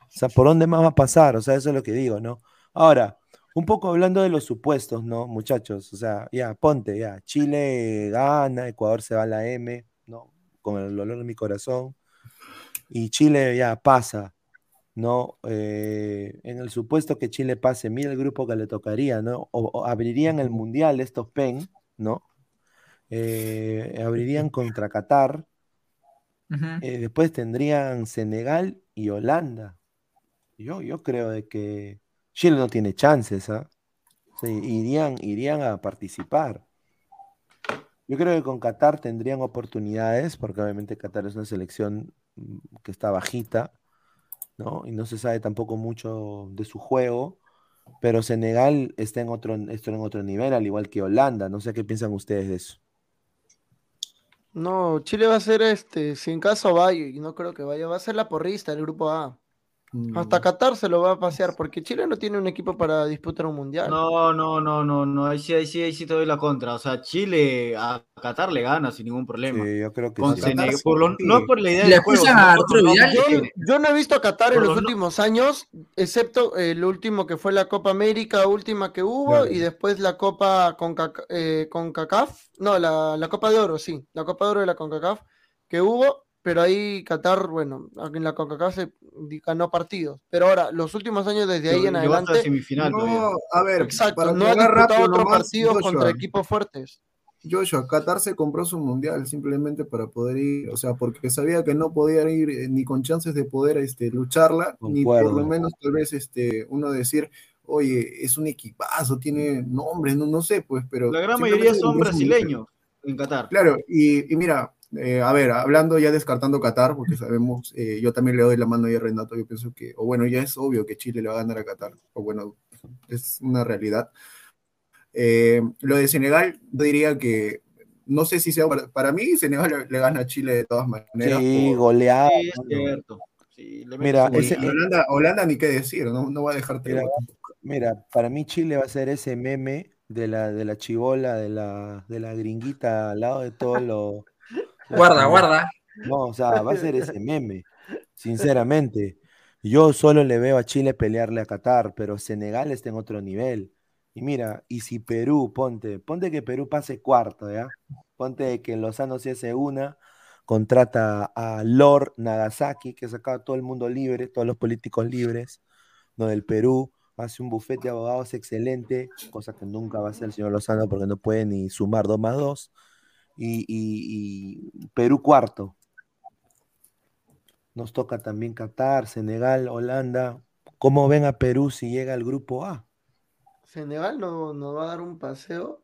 O sea, ¿por dónde más va a pasar? O sea, eso es lo que digo, ¿no? Ahora, un poco hablando de los supuestos, ¿no, muchachos? O sea, ya, ponte, ya, Chile gana, Ecuador se va a la M, ¿no? Con el dolor de mi corazón. Y Chile ya pasa, ¿no? Eh, en el supuesto que Chile pase, mira el grupo que le tocaría, ¿no? O, o abrirían el Mundial estos PEN, ¿no? Eh, abrirían contra Qatar, eh, después tendrían Senegal y Holanda. Yo, yo creo de que Chile no tiene chances, ¿ah? Sí, irían, irían a participar. Yo creo que con Qatar tendrían oportunidades, porque obviamente Qatar es una selección mm, que está bajita, ¿no? Y no se sabe tampoco mucho de su juego, pero Senegal está en otro, está en otro nivel, al igual que Holanda. No sé qué piensan ustedes de eso. No, Chile va a ser este, si en caso vaya, y no creo que vaya, va a ser la porrista del grupo A. Mm. Hasta Qatar se lo va a pasear, porque Chile no tiene un equipo para disputar un mundial. No, no, no, no, no, ahí sí, ahí sí, ahí sí te doy la contra. O sea, Chile a Qatar le gana sin ningún problema. Sí, yo creo que Con sí. Qatar por lo- sí. no por la idea del juego, a por los Yo, yo no he visto a Qatar en Por los los no- últimos años, excepto el último que fue la Copa América última que hubo Claro. y después la Copa con, CONCACAF, no, la, la Copa de Oro, sí, la Copa de Oro de la CONCACAF que hubo, pero ahí Qatar, bueno, en la CONCACAF se ganó partidos, pero ahora, los últimos años desde ahí en adelante, semifinal todavía. No, a ver, exacto, para no ha disputado rápido otro nomás, partido Joshua. contra equipos fuertes. Joshua, Qatar se compró su mundial simplemente para poder ir, o sea, porque sabía que no podía ir eh, ni con chances de poder este, lucharla, ni por Concuerdo. lo menos tal vez este, uno decir, oye, es un equipazo, tiene nombres, no, no sé, pues, pero... La gran mayoría son brasileños en Qatar. Claro, y, y mira, eh, a ver, hablando ya descartando Qatar, porque sabemos, eh, yo también le doy la mano ahí a Renato, yo pienso que, o bueno, ya es obvio que Chile le va a ganar a Qatar, o bueno, es una realidad. Eh, lo de Senegal, yo diría que, no sé si sea, para, para mí Senegal le, le gana a Chile de todas maneras. Sí, goleada. Sí, es mano. cierto. Sí, le Mira, ese- gol. Holanda, Holanda ni qué decir, no, no va a dejarte. Mira, Mira, para mí Chile va a ser ese meme de la, de la chibola, de la, de la gringuita al lado de todo lo. Guarda, guarda. No, o sea, va a ser ese meme, sinceramente. Yo solo le veo a Chile pelearle a Qatar, pero Senegal está en otro nivel. Y mira, y si Perú, ponte, ponte que Perú pase cuarto, ¿ya? Ponte que Lozano se hace una, contrata a Lord Nagasaki, que sacaba a todo el mundo libre, todos los políticos libres, ¿no? Del Perú, hace un bufete de abogados excelente, cosa que nunca va a hacer el señor Lozano porque no puede ni sumar dos más dos. Y, y- y Perú cuarto. Nos toca también Qatar, Senegal, Holanda. ¿Cómo ven a Perú si llega al grupo A? Senegal no- nos va a dar un paseo.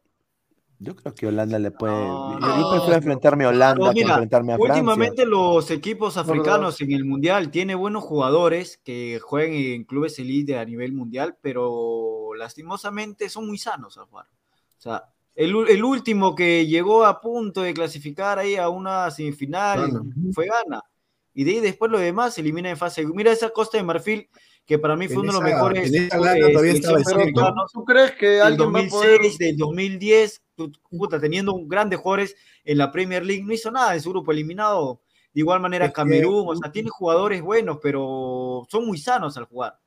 Yo creo que Holanda le puede. No, yo- no, prefiero enfrentarme a Holanda Pero que mira, enfrentarme a Francia. Últimamente los equipos africanos en el mundial tienen buenos jugadores que juegan en clubes elite a nivel mundial, pero lastimosamente son muy sanos al jugar. O sea, el, el último que llegó a punto de clasificar ahí a una semifinal Ghana. fue Gana. Y de ahí después lo demás se elimina en fase. Mira esa Costa de Marfil, que para mí fue En uno de los mejores. en esa eh, Ghana todavía estaba Pero. ¿tú, crees que alguien va a poder 2006, del 2010, tu- puta, teniendo un grandes jugadores en la Premier League, no hizo nada en su grupo eliminado. De igual manera Es que- Camerún, o sea, tiene jugadores buenos, pero son muy sanos al jugar.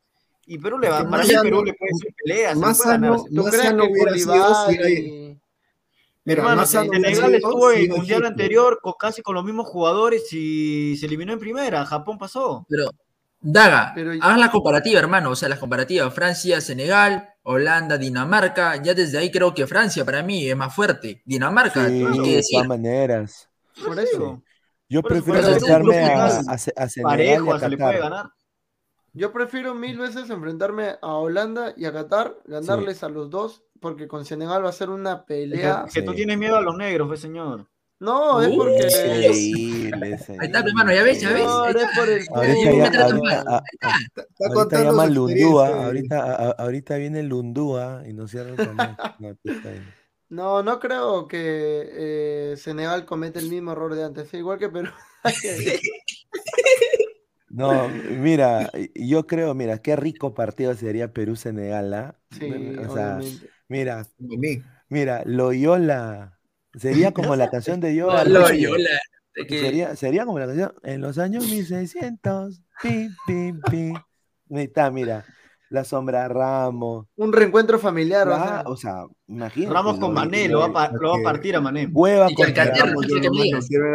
Y Perú le va, que para mí Perú le puede hacer peleas, más sano- ¿Tú Más crees sano que hubiera sido si era- y- Mira, Hermano, más sano Senegal estuvo en el mundial anterior con, casi con los mismos jugadores y se eliminó en primera. Japón pasó. Pero, Daga, Pero- haz la comparativa, hermano. O sea, las comparativas. Francia, Senegal, Holanda, Dinamarca. Ya desde ahí creo que Francia para mí es más fuerte. Dinamarca, Sí, ni qué de decir. todas maneras. Por eso. Yo Por prefiero grupo a, a a Senegal y Parejo, a se le puede Qatar. ganar. Yo prefiero mil veces enfrentarme a Holanda y a Qatar, ganarles a los dos, porque con Senegal va a ser una pelea. Que tú Sí. tienes miedo a los negros, pues, señor. No, es porque. Increíble. [LAUGHS] Ahí está, hermano, ya ves, ya ves. No, no es por el Ahorita Ahí ya, está, ahorita, ahí a- a- Está ahorita contando llama Lundúa, ahorita, a- ahorita viene Lundúa y nos cierra el canal. [LAUGHS] No. No, no creo que eh, Senegal cometa el mismo error de antes, igual que Perú. [LAUGHS] No, mira, yo creo, mira, qué rico partido sería Perú-Senegal, ¿ah? Sí, O sea, obviamente. mira, mira, Loyola, sería como la canción de [LAUGHS] Yola. Loyola, que- Sería, sería como la canción en los años 1600. Pi, pi, pi. Ahí está, mira, la sombra Ramos. Un reencuentro familiar, Ah, o sea, imagínate. Ramos con Mané, lo- lo va, a pa- lo va a partir a Mané. Cueva Y contra,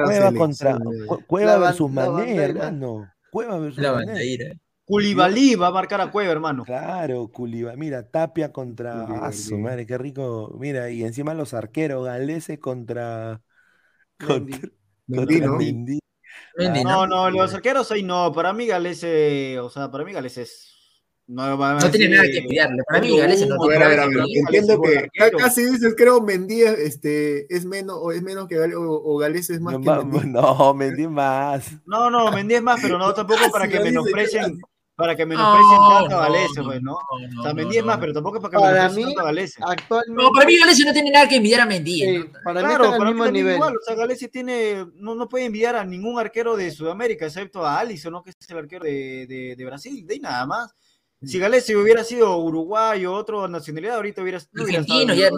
Cueva contra Cueva versus Mané, bandera. hermano. Cueva versus La bandera. Culibalí va a marcar a Cueva, hermano. Claro, Culiba. Mira, Tapia contra. Ah, su madre, qué rico. Mira, y encima los arqueros, Galese contra. Mendy. Contra, Mendy, contra ¿no? Mendy. Mendy, No, ¿no? no, los arqueros ahí no. Para mí Gales, eh, o sea, para mí Gales es. No, va a No tiene nada que envidiarle. Para mí, Hugo Gales no tiene nada que. Entiendo que casi dices, creo, Mendy este, es menos, o es menos que Gales, o, o Gales es más No, que Mendy. no, Mendy más. No, no, Mendy es más, pero no tampoco para Casi que menosprecien, para que menosprecien No, tanto a Galese, no, pues, ¿no? no, O no, sea, no, Mendy es más, no. pero tampoco es para que Para menosprecien mí, tanto a Galese. Actualmente. No, para mí Gales no tiene nada que envidiar a Mendy. sí, ¿no? para mí Claro, están al para mí mismo también nivel. igual, o sea, Galese tiene, no, no puede enviar a ningún arquero de Sudamérica, excepto a Alisson, ¿no? que es el arquero de, de, de Brasil, de ahí nada más. Si Galese hubiera sido uruguayo o otra nacionalidad, ahorita hubiera, no hubiera estado en, ya-.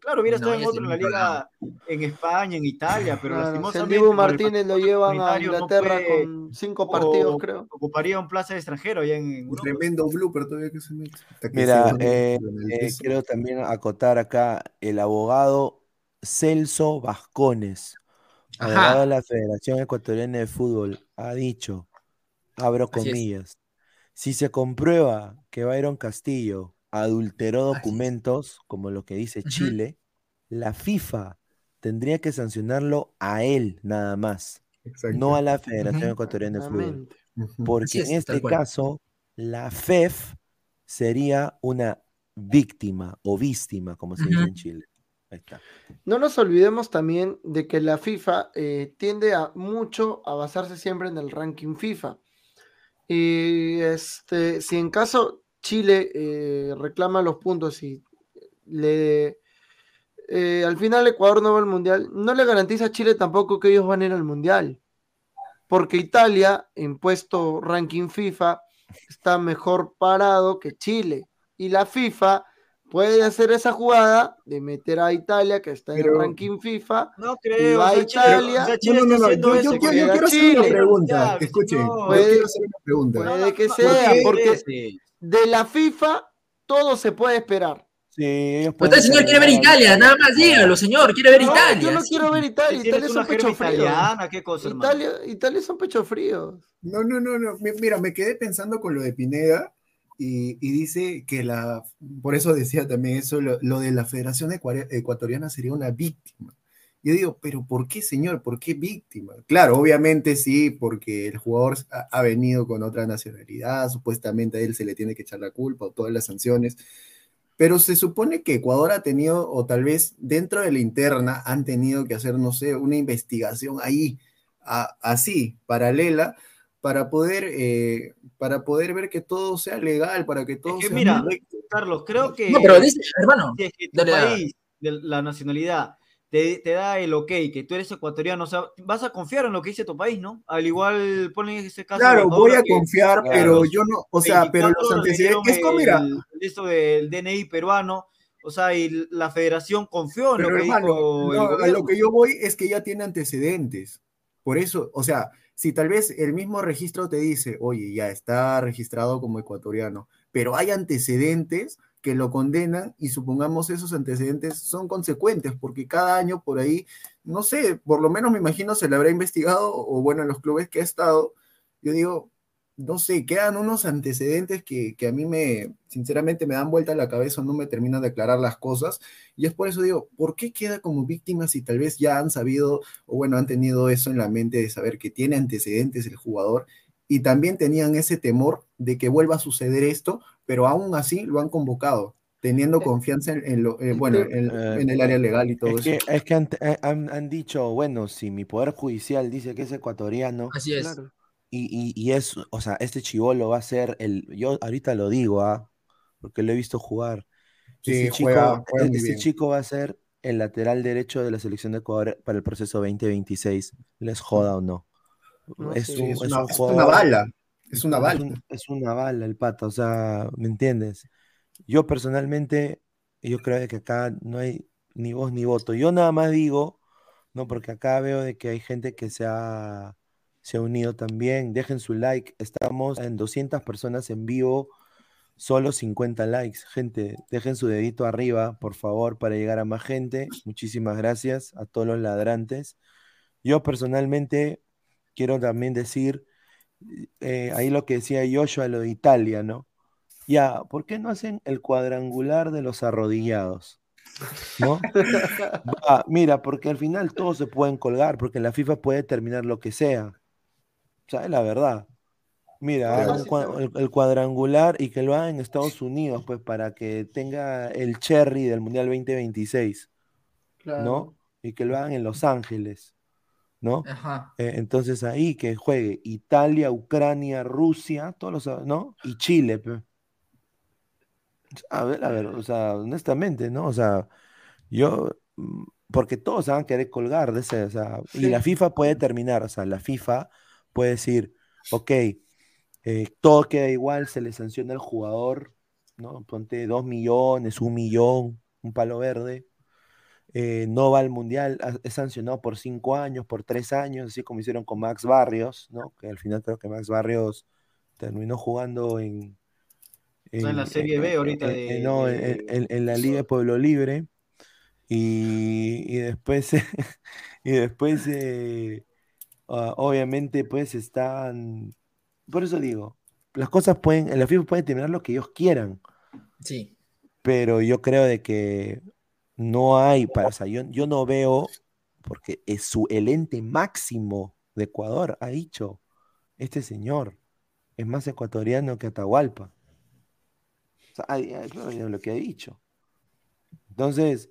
Claro, hubiera No, estado en otro en la liga, en España, en Italia, pero Claro, si el lastimosamente. Dibu Martínez lo llevan a no Inglaterra con cinco partidos, o- creo. Ocuparía un plaza de extranjero allá en Europa. Tremendo blooper todavía que se mete. Mira, eh, eh, quiero también acotar acá el abogado Celso Vascones, abogado de la Federación Ecuatoriana de Fútbol, ha dicho, abro Así es. Si se comprueba que Byron Castillo adulteró documentos, como lo que dice. Chile, la FIFA tendría que sancionarlo a él nada más, Exacto. no a la Federación. Ecuatoriana de Fútbol. Porque es, en este caso, la FEF sería una víctima o víctima, como se dice en Chile. Ahí está. No nos olvidemos también de que la FIFA eh, tiende a mucho a basarse siempre en el ranking FIFA. Y este, si en caso Chile eh, reclama los puntos y le eh, al final Ecuador no va al mundial, no le garantiza a Chile tampoco que ellos van a ir al mundial. Porque Italia, en puesto ranking FIFA, está mejor parado que Chile. Y la FIFA puede hacer esa jugada de meter a Italia, que está en el Pero- ranking FIFA, No Y creo. va o sea, a Chile- Italia. o sea, No, no, no, no, yo, yo yo quiero hacer Chile. una pregunta. Ya, Escuchen, yo Puede- quiero hacer una pregunta. puede que no, sea, no, porque de la FIFA todo se puede esperar. Sí, Pues usted, señor, quiere ver Italia, nada más dígalo, señor, quiere ver No, Italia. yo no sí. quiero ver Italia, Si Italia es un pecho frío. italiana, ¿qué cosa? Italia, Italia son pecho fríos. No, no, no, no. Mi- Mira, me quedé pensando con lo de Pineda y, y dice que la, por eso decía también eso, lo, lo de la Federación Ecuatoriana sería una víctima. Yo digo, pero ¿por qué, señor? ¿Por qué víctima? Claro, obviamente sí, porque el jugador ha, ha venido con otra nacionalidad, supuestamente a él se le tiene que echar la culpa o todas las sanciones. Pero se supone que Ecuador ha tenido, o tal vez dentro de la interna, han tenido que hacer, no sé, una investigación ahí, a- así, paralela, para poder, eh, para poder ver que todo sea legal, para que todo que sea mira, correcto. Carlos, creo que. No, pero dice, hermano, si es que tu Dale, dale. país, de la nacionalidad, te, te da el ok, que tú eres ecuatoriano, o sea, vas a confiar en lo que dice tu país, ¿no? Al igual, ponen en este caso. Claro, voy a que confiar, claro, pero los yo no, o sea, pero 24 los antecedentes, es como, mira, el- esto del DNI peruano, o sea, y la federación confió en Pero lo que hermano, dijo el no, a gobierno. lo que yo voy es que ya tiene antecedentes. Por eso, o sea, si tal vez el mismo registro te dice, oye, ya está registrado como ecuatoriano, pero hay antecedentes que lo condenan y supongamos esos antecedentes son consecuentes, porque cada año por ahí, no sé, por lo menos me imagino se le habrá investigado, o bueno, en los clubes que ha estado, yo digo, no sé, quedan unos antecedentes que, que a mí me, sinceramente, me dan vuelta a la cabeza, no me terminan de aclarar las cosas, y es por eso digo, ¿por qué queda como víctima si tal vez ya han sabido, o bueno, han tenido eso en la mente de saber que tiene antecedentes el jugador, y también tenían ese temor de que vuelva a suceder esto, pero aún así lo han convocado, teniendo confianza en, en lo, eh, bueno, en, Eh, en el área legal y todo Es que, eso. es que han, eh, han- han dicho, bueno, si mi poder judicial dice que es ecuatoriano así es. Claro. Y, y- y es, o sea, este chivolo va a ser el, yo ahorita lo digo, ¿ah? Porque lo he visto jugar. Sí, Este chico, juega- juega muy este bien. chico va a ser el lateral derecho de la selección de Ecuador para el proceso 2026, les joda o no. No, es, sí, un, Sí, es, es una, un es una jugador- bala, es una es bala. un- es una bala el pato, o sea, ¿me entiendes? Yo personalmente, yo creo de que acá no hay ni voz ni voto. Yo nada más digo, no, porque acá veo de que hay gente que se ha, se ha unido también. Dejen su like. Estamos en 200 personas en vivo, solo 50 likes. Gente, dejen su dedito arriba, por favor, para llegar a más gente. Muchísimas gracias a todos los ladrantes. Yo personalmente quiero también decir eh, ahí lo que decía Joshua, lo de Italia, ¿no? Ya, ¿por qué no hacen el cuadrangular de los arrodillados? [LAUGHS] Mira, porque al final todos se pueden colgar, porque la FIFA puede determinar lo que sea. ¿Sabes la verdad? Mira, el, el cuadrangular y que lo hagan en Estados Unidos, pues para que tenga el cherry del Mundial 2026, Claro. ¿no? Y que lo hagan en Los Ángeles, ¿no? Ajá. Eh, entonces ahí que juegue Italia, Ucrania, Rusia, todos los, ¿no? Y Chile. A ver, a ver, o sea, honestamente, ¿no? O sea, yo, mm, porque todos van a querer colgar de ese, o sea, y la FIFA puede terminar, o sea, la FIFA puede decir, ok, eh, todo queda igual, se le sanciona al jugador, ¿no? Ponte dos millones, un millón, un palo verde eh, no va al mundial, es sancionado por cinco años, por tres años, así como hicieron con Max Barrios, ¿no? Que al final creo que Max Barrios terminó jugando en. Está en la Serie B ahorita en- de- en- no, en, de- en- en la Liga de Pueblo Libre. Y, y después, [LAUGHS] y después eh, ah, obviamente, pues están. Por eso digo, las cosas pueden, en la FIFA pueden terminar lo que ellos quieran Sí. pero yo creo de que no hay, para, o sea, yo, yo no veo, porque es su, el ente máximo de Ecuador ha dicho, este señor es más ecuatoriano que Atahualpa. O sea, ay, ay, claro, ya lo que ha dicho. Entonces,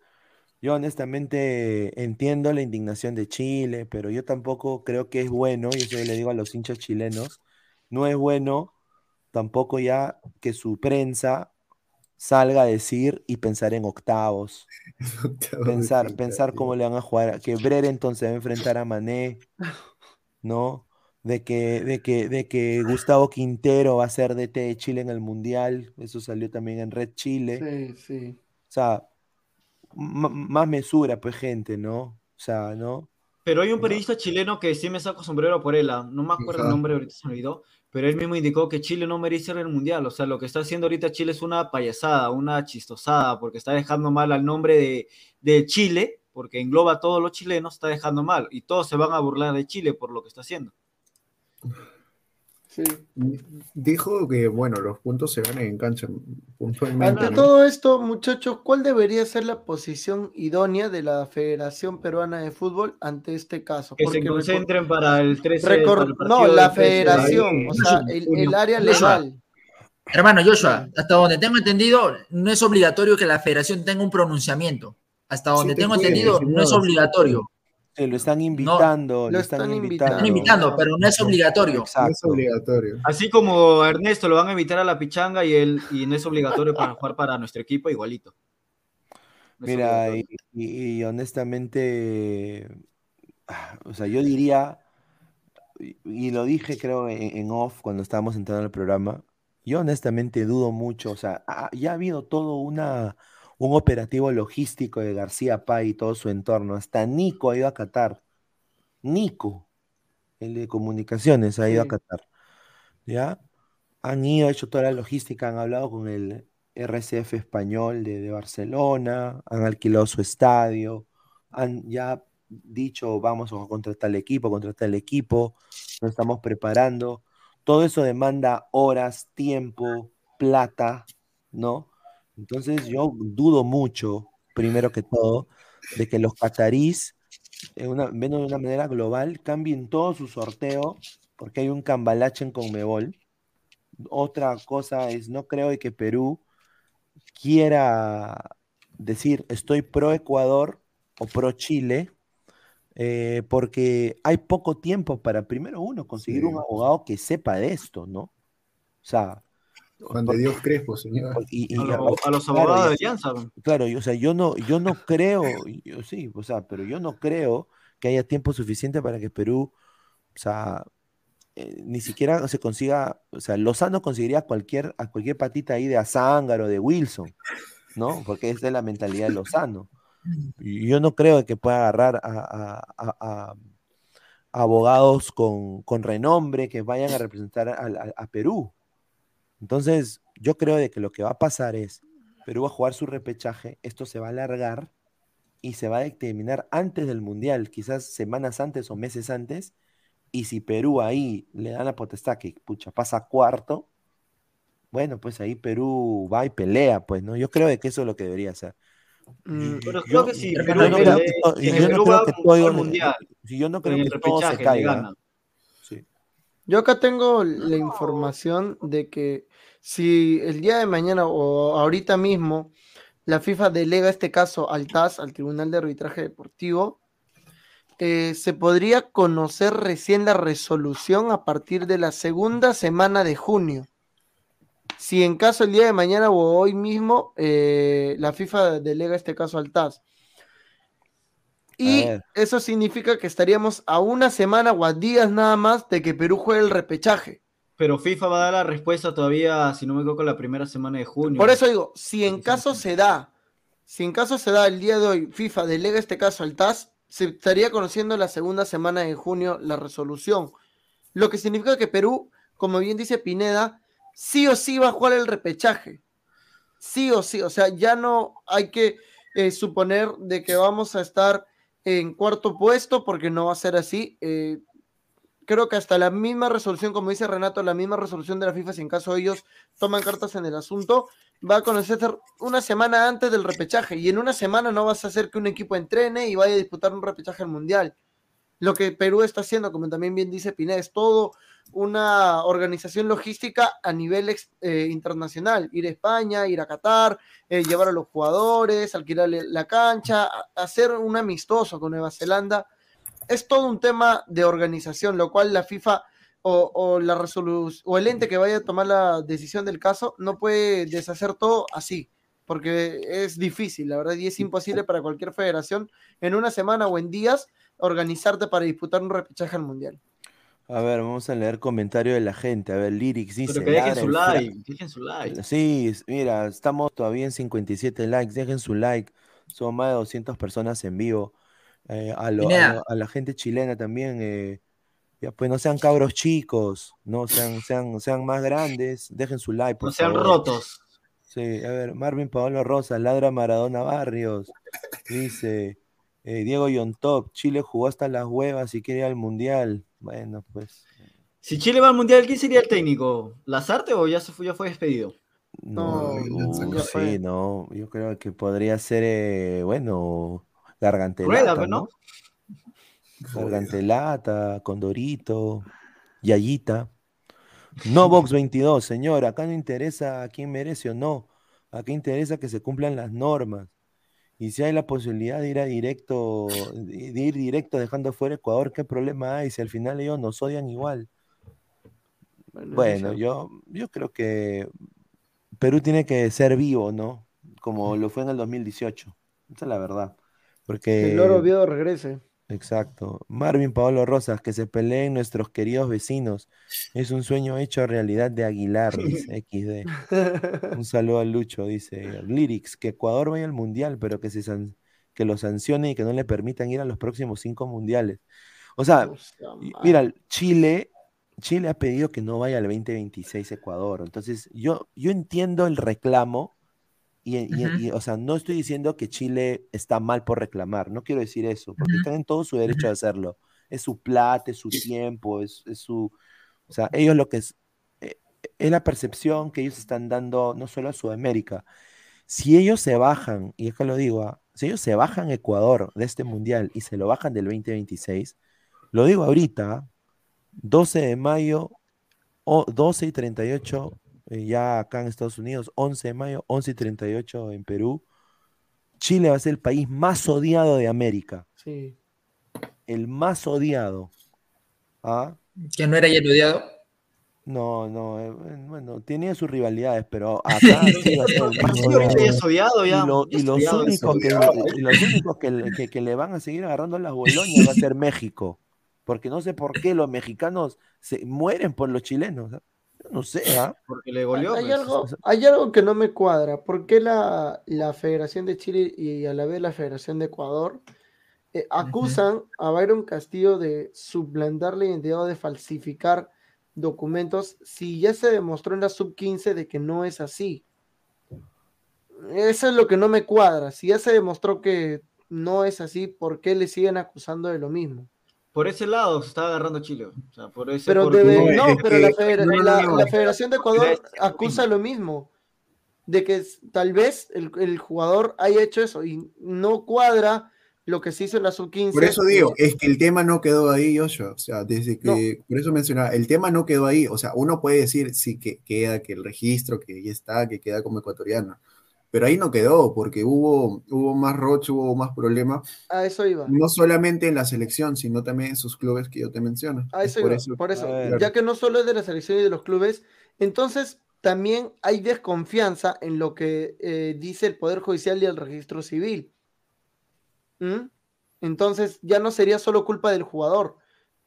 yo honestamente entiendo la indignación de Chile, pero yo tampoco creo que es bueno, y eso yo le digo a los hinchas chilenos, no es bueno tampoco ya que su prensa salga a decir y pensar en octavos, [LAUGHS] pensar, pensar cómo le van a jugar, que Brereton se va a enfrentar a Mané, ¿no? De que, de que, de que Gustavo Quintero va a ser DT de Chile en el Mundial, eso salió también en Red Chile. Sí, sí. O sea, más mesura, pues, gente, ¿no? O sea, ¿no? Pero hay un periodista chileno que sí me saco sombrero por él, ah, no me acuerdo el nombre, ahorita se me olvidó, pero él mismo indicó que Chile no merece ir al Mundial, o sea, lo que está haciendo ahorita Chile es una payasada, una chistosada, porque está dejando mal al nombre de, de Chile, porque engloba a todos los chilenos, está dejando mal, y todos se van a burlar de Chile por lo que está haciendo. Sí. Dijo que, bueno, los puntos se ganan en cancha puntualmente. Ante ¿no? todo esto, muchachos, ¿cuál debería ser la posición idónea de la Federación Peruana de Fútbol ante este caso? Que Porque se concentren para el 13 recor- para el no, la del 13 de federación, o sea, el, el área legal. Hermano Joshua, hasta donde tengo entendido, no es obligatorio que la federación tenga un pronunciamiento. Hasta donde te tengo entendido, no es obligatorio. Se lo están invitando, lo, están, están invitando. Están invitando, pero no es obligatorio. No es obligatorio. Así como Ernesto lo van a invitar a la pichanga y él y no es obligatorio para jugar para nuestro equipo, igualito. No Mira, y, y- y honestamente, ah, o sea, yo diría, y, y lo dije creo en, en off cuando estábamos entrando al programa, yo honestamente dudo mucho, o sea, ha- ya ha habido todo una, un operativo logístico de García Pay y todo su entorno, hasta Nico ha ido a Qatar, Nico, el de comunicaciones ha ido a. Qatar, ¿ya? Han ido, hecho toda la logística, han hablado con el RCF español de, de Barcelona, han alquilado su estadio, han ya dicho vamos a contratar el equipo, contratar el equipo, nos estamos preparando. Todo eso demanda horas, tiempo, plata, ¿no? Entonces yo dudo mucho, primero que todo, de que los catarís, en una, viendo de una manera global, cambien todo su sorteo, porque hay un cambalache en Conmebol. Otra cosa es, no creo que Perú quiera decir estoy pro Ecuador o pro Chile, eh, porque hay poco tiempo para, primero uno, conseguir Sí. un abogado que sepa de esto, ¿no? O sea, Juan de Dios Crespo, señor. por- y, y- a, y- lo- a los claro, abogados y de Alianza. Claro, yo, o sea, yo no, yo no creo, yo sí, o sea, pero yo no creo que haya tiempo suficiente para que Perú, o sea, eh, ni siquiera se consiga, o sea, Lozano conseguiría cualquier, a cualquier patita ahí de Azángaro, de Wilson, ¿no? Porque esa es la mentalidad de Lozano. Y yo no creo que pueda agarrar a, a- a- a- a abogados con, con renombre que vayan a representar a, a- a Perú. Entonces, yo creo de que lo que va a pasar es, Perú va a jugar su repechaje, esto se va a alargar y se va a determinar antes del Mundial, quizás semanas antes o meses antes, y si Perú ahí le dan la potestad que, pucha, pasa cuarto, bueno, pues ahí Perú va y pelea, pues, ¿no? Yo creo de que eso es lo que debería hacer. Mm, Pero Yo- creo que sí, Perú yo el no Perú creo que todo- Mundial, si yo no en creo el que todo se caiga. Sí. Yo acá tengo la información de que si el día de mañana o ahorita mismo la FIFA delega este caso al TAS, al Tribunal de Arbitraje Deportivo, eh, se podría conocer recién la resolución a partir de la segunda semana de junio. Si en caso el día de mañana o hoy mismo eh, la FIFA delega este caso al TAS. Y eso significa que estaríamos a una semana o a días nada más de que Perú juegue el repechaje. Pero FIFA va a dar la respuesta todavía, si no me equivoco, la primera semana de junio. Por eso digo, si en caso se da, si en caso se da el día de hoy, FIFA delega este caso al TAS, se estaría conociendo la segunda semana de junio la resolución. Lo que significa que Perú, como bien dice Pineda, sí o sí va a jugar el repechaje. Sí o sí, o sea, ya no hay que eh, suponer de que vamos a estar en cuarto puesto porque no va a ser así. Eh, creo que hasta la misma resolución, como dice Renato, la misma resolución de la FIFA, si en caso ellos toman cartas en el asunto, va a conocerse una semana antes del repechaje. Y en una semana no vas a hacer que un equipo entrene y vaya a disputar un repechaje al mundial. lo que Perú está haciendo, como también bien dice Pineda, es todo una organización logística a nivel eh, internacional, ir a España, ir a Qatar, eh, llevar a los jugadores, alquilarle la cancha, hacer un amistoso con Nueva Zelanda. Es todo un tema de organización, lo cual la FIFA o, la resolución o el ente que vaya a tomar la decisión del caso no puede deshacer todo así, porque es difícil, la verdad, y es imposible para cualquier federación en una semana o en días organizarte para disputar un repechaje al mundial. A ver, vamos a leer comentarios de la gente. A ver, Lyrics dice. Pero que dejen su like, dejen su like. Sí, mira, estamos todavía en 57 likes, dejen su like. Son más de 200 personas en vivo. Eh, a, la gente chilena también, eh, ya, pues no sean cabros chicos, no sean, sean, sean más grandes, dejen su like. no sean rotos. Sí, a ver, Marvin Pablo Rosa, ladra Maradona Barrios, dice eh, Diego Yontop, Chile jugó hasta las huevas y quiere ir al mundial. Bueno, pues. Si Chile va al mundial, ¿quién sería el técnico? ¿Lazarte o ya, se fue, ya fue despedido? No, no, sí, no. Yo creo que podría ser, eh, bueno, Gargantelata. Pues, ¿no? Gargantelata, Condorito, Yayita. No [LAUGHS] Box 22, señor. Acá no interesa a quién merece o no. Acá interesa que se cumplan las normas. Y si hay la posibilidad de ir a directo, de ir directo dejando fuera Ecuador, ¿qué problema hay si al final ellos nos odian igual? Bueno, yo, yo creo que Perú tiene que ser vivo, ¿no? Como lo fue en el 2018. Esa es la verdad. Porque... El oro Oviedo regrese. Exacto. Marvin Paolo Rosas, que se peleen nuestros queridos vecinos. Es un sueño hecho realidad de Aguilar, dice XD. [LAUGHS] Un saludo a Lucho, dice Lyrics, que Ecuador vaya al mundial, pero que, se que lo sancione y que no le permitan ir a los próximos cinco mundiales. O sea, mira, Chile, Chile ha pedido que no vaya al 2026 Ecuador. Entonces, yo, yo entiendo el reclamo y, o sea, no estoy diciendo que Chile está mal por reclamar, no quiero decir eso, porque están en todo su derecho de hacerlo. Es su plata, es su tiempo, es, su... O sea, ellos lo que es... Eh, es la percepción que ellos están dando no solo a Sudamérica. Si ellos se bajan, y es que lo digo, ah, si ellos se bajan Ecuador de este mundial y se lo bajan del 2026, lo digo ahorita, 12 de mayo, o 12 y 38 eh, ya acá en Estados Unidos, 11 de mayo, 11 y 38 en Perú. Chile va a ser el país más odiado de América. Sí. El más odiado. ¿Ah? ¿Que no era ya el odiado? No, no, eh, bueno, tenía sus rivalidades, pero [LAUGHS] acá sí va a ser el más odiado. Y, los únicos, que, que, le van a seguir agarrando las boloñas va a ser México. Porque no sé por qué los mexicanos se mueren por los chilenos. No sé, ¿ah? Porque le goleó. Hay, pues. algo, hay algo que no me cuadra. ¿Por qué la, Federación de Chile y a la vez la Federación de Ecuador eh, acusan a Byron Castillo de sublandar la identidad o de falsificar documentos si ya se demostró en la sub-15 de que no es así? Eso es lo que no me cuadra. Si ya se demostró que no es así, ¿por qué le siguen acusando de lo mismo? Por ese lado se está agarrando Chile. O sea, por ese, pero debe, no, pero la, Federación de Ecuador acusa lo mismo, de que tal vez el, jugador haya hecho eso y no cuadra lo que se hizo en la sub-15. Por eso digo, es que el tema no quedó ahí, Joshua. O sea, desde que, por eso mencionaba, el tema no quedó ahí. O sea, uno puede decir, sí, que queda, que el registro, que ya está, que queda como ecuatoriano pero ahí no quedó, porque hubo, hubo más roche, hubo más problemas. A eso iba. No solamente en la selección, sino también en sus clubes que yo te menciono. A eso por iba, eso, por eso. Ya que no solo es de la selección y de los clubes, entonces también hay desconfianza en lo que eh, dice el Poder Judicial y el Registro Civil. ¿Mm? Entonces ya no sería solo culpa del jugador.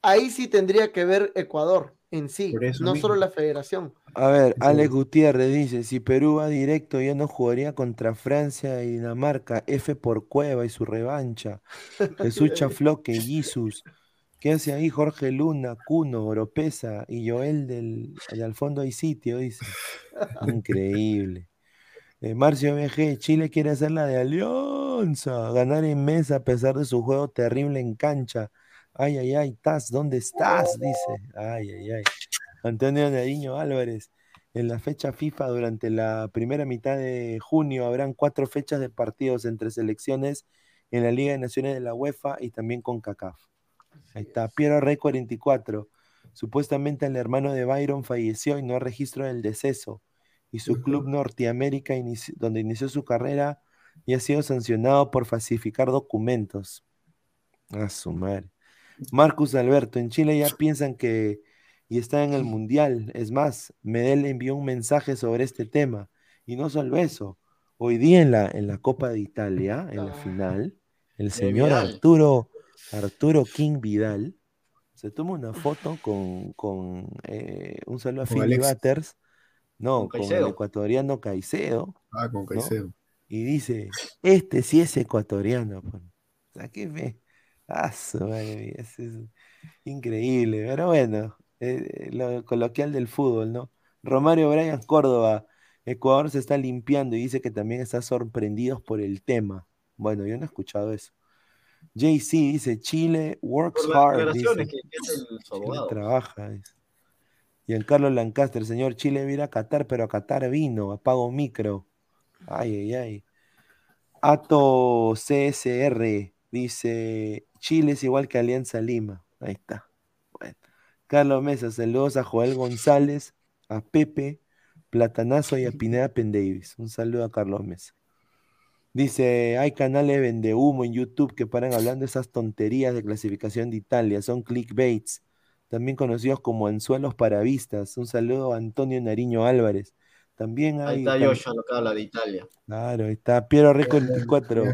Ahí sí tendría que ver Ecuador en sí, no solo la federación. A ver, Alex Gutiérrez dice, si Perú va directo ya no jugaría contra Francia y Dinamarca, F por Cueva y su revancha. [LAUGHS] Jesús Chafloque, Jesus. ¿Qué hace ahí Jorge Luna, Cuno, Oropesa y Joel del, al fondo hay sitio? Dice. [LAUGHS] Increíble. Eh, Marcio BG, Chile quiere hacer la de Alianza, ganar en mesa a pesar de su juego terrible en cancha. Ay, ay, ay, Taz, ¿dónde estás? Dice. Ay, ay, ay. Antonio Nariño Álvarez. En la fecha FIFA, durante la primera mitad de junio, habrán cuatro fechas de partidos entre selecciones en la Liga de Naciones de la UEFA y también con CACAF. Ahí está, Piero Rey 44. Supuestamente el hermano de Byron falleció y no hay registro del deceso. Y su club Norteamérica, donde inició su carrera, ya ha sido sancionado por falsificar documentos. A su madre. Marcus Alberto, en Chile ya piensan que y está en el Mundial. Es más, Medel envió un mensaje sobre este tema. Y no solo eso, hoy día en la, en la Copa de Italia, en la final, el señor. Arturo, Arturo King Vidal se toma una foto con, con eh, un saludo a Philly. Butters, no, Con con, el ecuatoriano Caicedo, Ah, con Caicedo. y dice, este sí es ecuatoriano. O sea, qué fe. Ah, su madre mía, es, es increíble. Pero bueno, eh, lo coloquial del fútbol, ¿no? Romario Brian Córdoba, Ecuador se está limpiando y dice que también está sorprendidos por el tema. Bueno, yo no he escuchado eso. JC dice, Chile works hard, dice. que el- [LAUGHS] Chile trabaja. dice. Giancarlo Lancaster, señor Chile viene a Qatar, pero a Qatar vino, apago micro. Ay, ay, ay. Ato CSR dice: Chile es igual que Alianza Lima. Ahí está. Bueno. Carlos Mesa, saludos a Joel González, a Pepe, Platanazo y a Pineda Pendavis. Un saludo a Carlos Mesa. Dice, hay canales vende humo en YouTube que paran hablando de esas tonterías de clasificación de Italia, son clickbaits, también conocidos como anzuelos para vistas. Un saludo a Antonio Nariño Álvarez. También Ahí hay está can- Joshua, lo que habla de Italia. Claro, ahí está Piero Rico 24.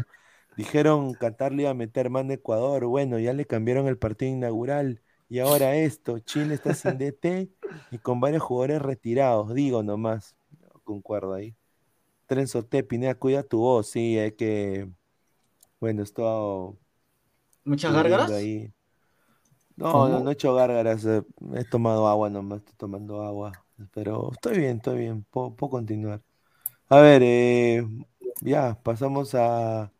Dijeron Qatar le iba a meter mano a Ecuador. Bueno, ya le cambiaron el partido inaugural. Y ahora esto, Chile está sin DT y con varios jugadores retirados. Digo nomás. Concuerdo ahí. Trenzo T, Pineda, cuida tu voz. Sí, hay que. Bueno, esto. ¿Muchas cubriendo gárgaras? ahí. No, ¿Cómo? no, no he hecho gárgaras. He tomado agua nomás, estoy tomando agua. Pero estoy bien, estoy bien. Puedo, puedo continuar. A ver, eh, ya, pasamos a,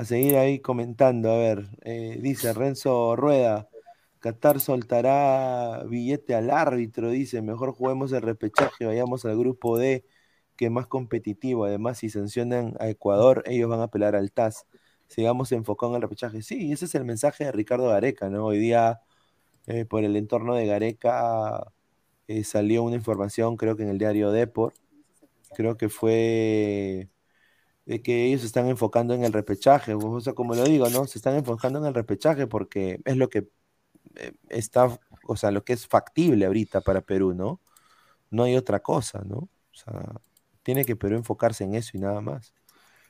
a seguir ahí comentando. A ver, eh, dice Renzo Rueda, Qatar soltará billete al árbitro, dice, mejor juguemos el repechaje, vayamos al grupo D, que es más competitivo. Además, si sancionan a Ecuador, ellos van a apelar al TAS. Sigamos enfocados en el repechaje. Sí, ese es el mensaje de Ricardo Gareca, ¿no? Hoy día, eh, por el entorno de Gareca, eh, salió una información, creo que en el diario Deport, creo que fue de que ellos se están enfocando en el repechaje, o sea, como lo digo, ¿no? Se están enfocando en el repechaje porque es lo que eh, está, o sea, lo que es factible ahorita para Perú, ¿no? No hay otra cosa, ¿no? O sea, tiene que Perú enfocarse en eso y nada más.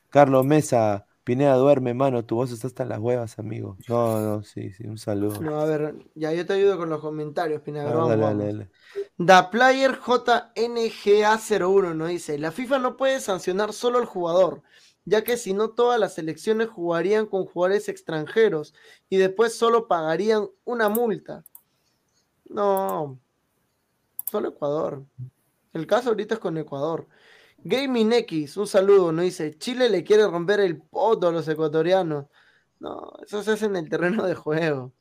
Carlos Mesa, Pineda, duerme, mano, tu voz está hasta las huevas, amigo. No, no, sí, sí, un saludo. No, a ver, ya yo te ayudo con los comentarios, Pineda. Ah, vamos, dale, dale, dale. Da Player JNGA01 nos dice, la FIFA no puede sancionar solo al jugador, ya que si no todas las selecciones jugarían con jugadores extranjeros y después solo pagarían una multa. No, solo Ecuador. El caso ahorita es con Ecuador. Gaming X, un saludo, nos dice, Chile le quiere romper el poto a los ecuatorianos. No, eso se hace en el terreno de juego.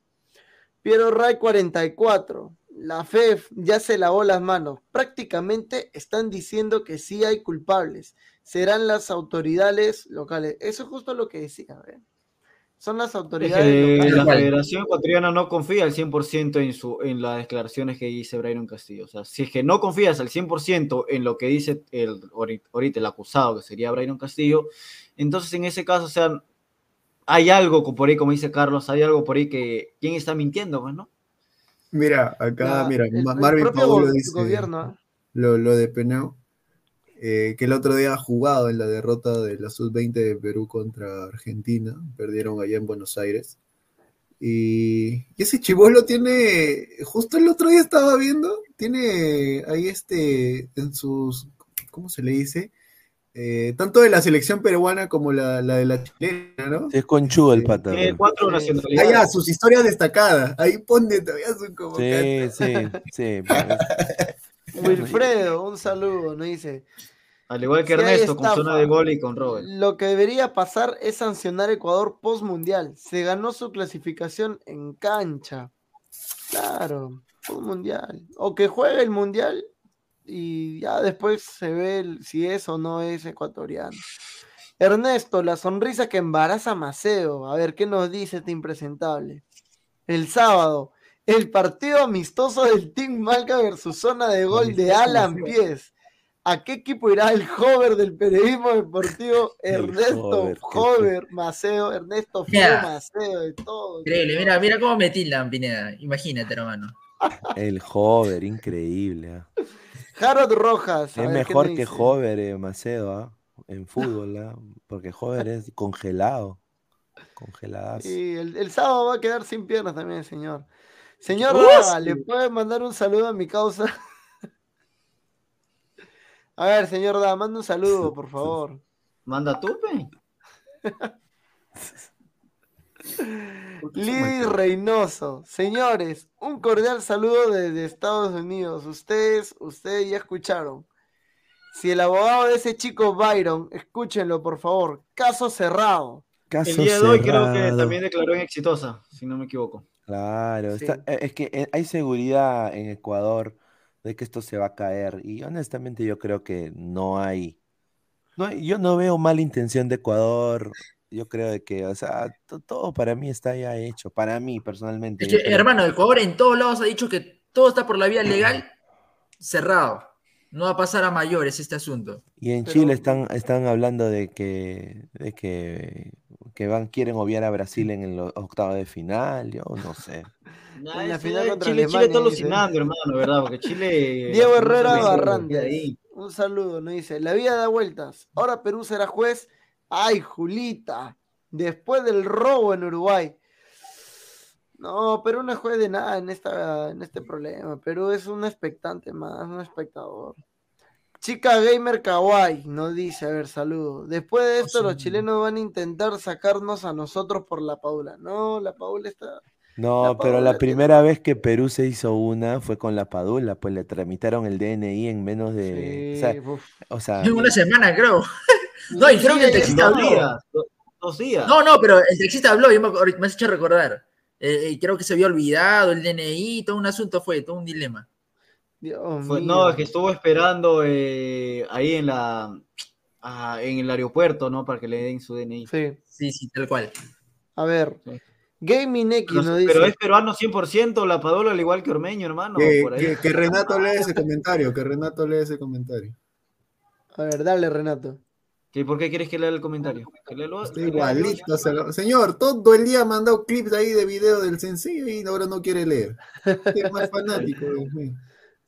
Piero Ray 44. La FEF ya se lavó las manos. Prácticamente están diciendo que sí hay culpables. Serán las autoridades locales. Eso es justo lo que decía. ¿ve? Son las Es autoridades que locales. la. Federación Ecuatoriana no confía al 100% en, su, en las declaraciones que dice Brayron Castillo. O sea, si es que no confías al 100% en lo que dice el, ahori- ahorita el acusado, que sería Brayron Castillo, entonces en ese caso, o sea, hay algo por ahí, como dice Carlos, hay algo por ahí que quién está mintiendo, pues, ¿no? Mira, acá, La- mira, el, Ma- el Marvin propio Paulo dice gobierno. ¿ah? lo, lo de Penao, eh, que el otro día ha jugado en la derrota de la Sub-20 de Perú contra Argentina, perdieron allá en Buenos Aires. Y, y ese chivolo tiene, justo el otro día estaba viendo, tiene ahí este, en sus, ¿cómo se le dice? Eh, tanto de la selección peruana como la, la de la chilena, ¿no? Sí, es conchudo el Sí. pata. Tiene cuatro Sí. Ah, nacionalidades. ya, sus historias destacadas. Ahí pone todavía su como Sí, sí, sí. pues, [LAUGHS] [LAUGHS] Wilfredo, un saludo. Nos dice: Al igual que Si Ernesto, con zona de gol y con Robert. Lo que debería pasar es sancionar Ecuador post mundial. Se ganó su clasificación en cancha. Claro, post mundial. O que juegue el mundial y ya después se ve el- si es o no es ecuatoriano. Ernesto, la sonrisa que embaraza a Maceo. A ver, ¿qué nos dice este impresentable? el sábado, el partido amistoso del Team Malca versus zona de gol de Alan Pies. ¿A qué equipo irá el joven del periodismo deportivo Ernesto Hover, Hover Maceo, Ernesto Fio. Maceo, de todo? Increíble, mira, mira cómo me tildan, Pineda. Imagínate, hermano. El Hover, increíble. ¿ah? Harold Rojas. Es ver, ¿qué mejor me que? Hover, eh, Macedo, ¿ah? en fútbol, ¿ah? porque Hover es congelado. Congeladazo. Y el, el sábado va a quedar sin piernas también, señor. Señor ¡Oh, Raga, sí! ¿le puede mandar un saludo a mi causa? A ver, señor Da, manda un saludo, por favor. Manda tú, pe. Lidy Reynoso, señores, un cordial saludo desde Estados Unidos. Ustedes, ustedes ya escucharon. Si el abogado de ese chico Byron, escúchenlo por favor. Caso cerrado. Caso El día de hoy creo que también declaró en exitosa, si no me equivoco. Claro, Sí. está- eh, es que eh, hay seguridad en Ecuador de que esto se va a caer y honestamente yo creo que no hay, no hay- yo no veo mala intención de Ecuador, yo creo de que, o sea, to- todo para mí está ya hecho, para mí personalmente. Yo creo- hermano, Ecuador en todos lados ha dicho que todo está por la vía legal [CLEARS THROAT] cerrado. No va a pasar a mayores este asunto. Y en Pero- Chile están, están hablando de que, de que, que van, quieren obviar a Brasil en los octavos de final, yo no sé. [LAUGHS] En la final contra Chile, Chile Alemania, está dice. alucinando, hermano, ¿verdad? Porque Chile. [LAUGHS] Diego Herrera Barrantes. ahí. Un saludo, nos dice. La vida da vueltas. Ahora Perú será juez. Ay, Julita. Después del robo en Uruguay. No, Perú no juez de nada en, esta, en este problema. Perú es un expectante más, un espectador. Chica Gamer Kawaii nos dice, a ver, saludo. Después de esto, los chilenos van a intentar sacarnos a nosotros por la Paula. No, la Paula está. No, La pero la tiene- primera vez que Perú se hizo una fue con la Padula, pues le tramitaron el DNI en menos de, o sea, o En una semana, creo. [LAUGHS] No, y creo que el taxista habló. Dos días. No, no, pero el taxista habló, y me, ahorita me has hecho recordar. Eh, creo que se había olvidado el DNI, todo un asunto fue, todo un dilema. Dios Fue- no, es que estuvo esperando eh, ahí en la ah, en el aeropuerto, ¿no? Para que le den su DNI. Sí. Sí, sí, tal cual. A ver. Sí. Gaming X Pero, nos dice. pero es peruano 100%, la Padula, al igual que Ormeño, hermano. Que, por ahí. que- que Renato [LAUGHS] lea ese comentario, que Renato lea ese comentario. A ver, dale, Renato. ¿Que ¿Por qué quieres que lea el comentario? Que lea yo. igualito. Señor, todo el día ha mandado clips ahí de video del sencillo y ahora no quiere leer. Es más [LAUGHS] fanático, Dios mío.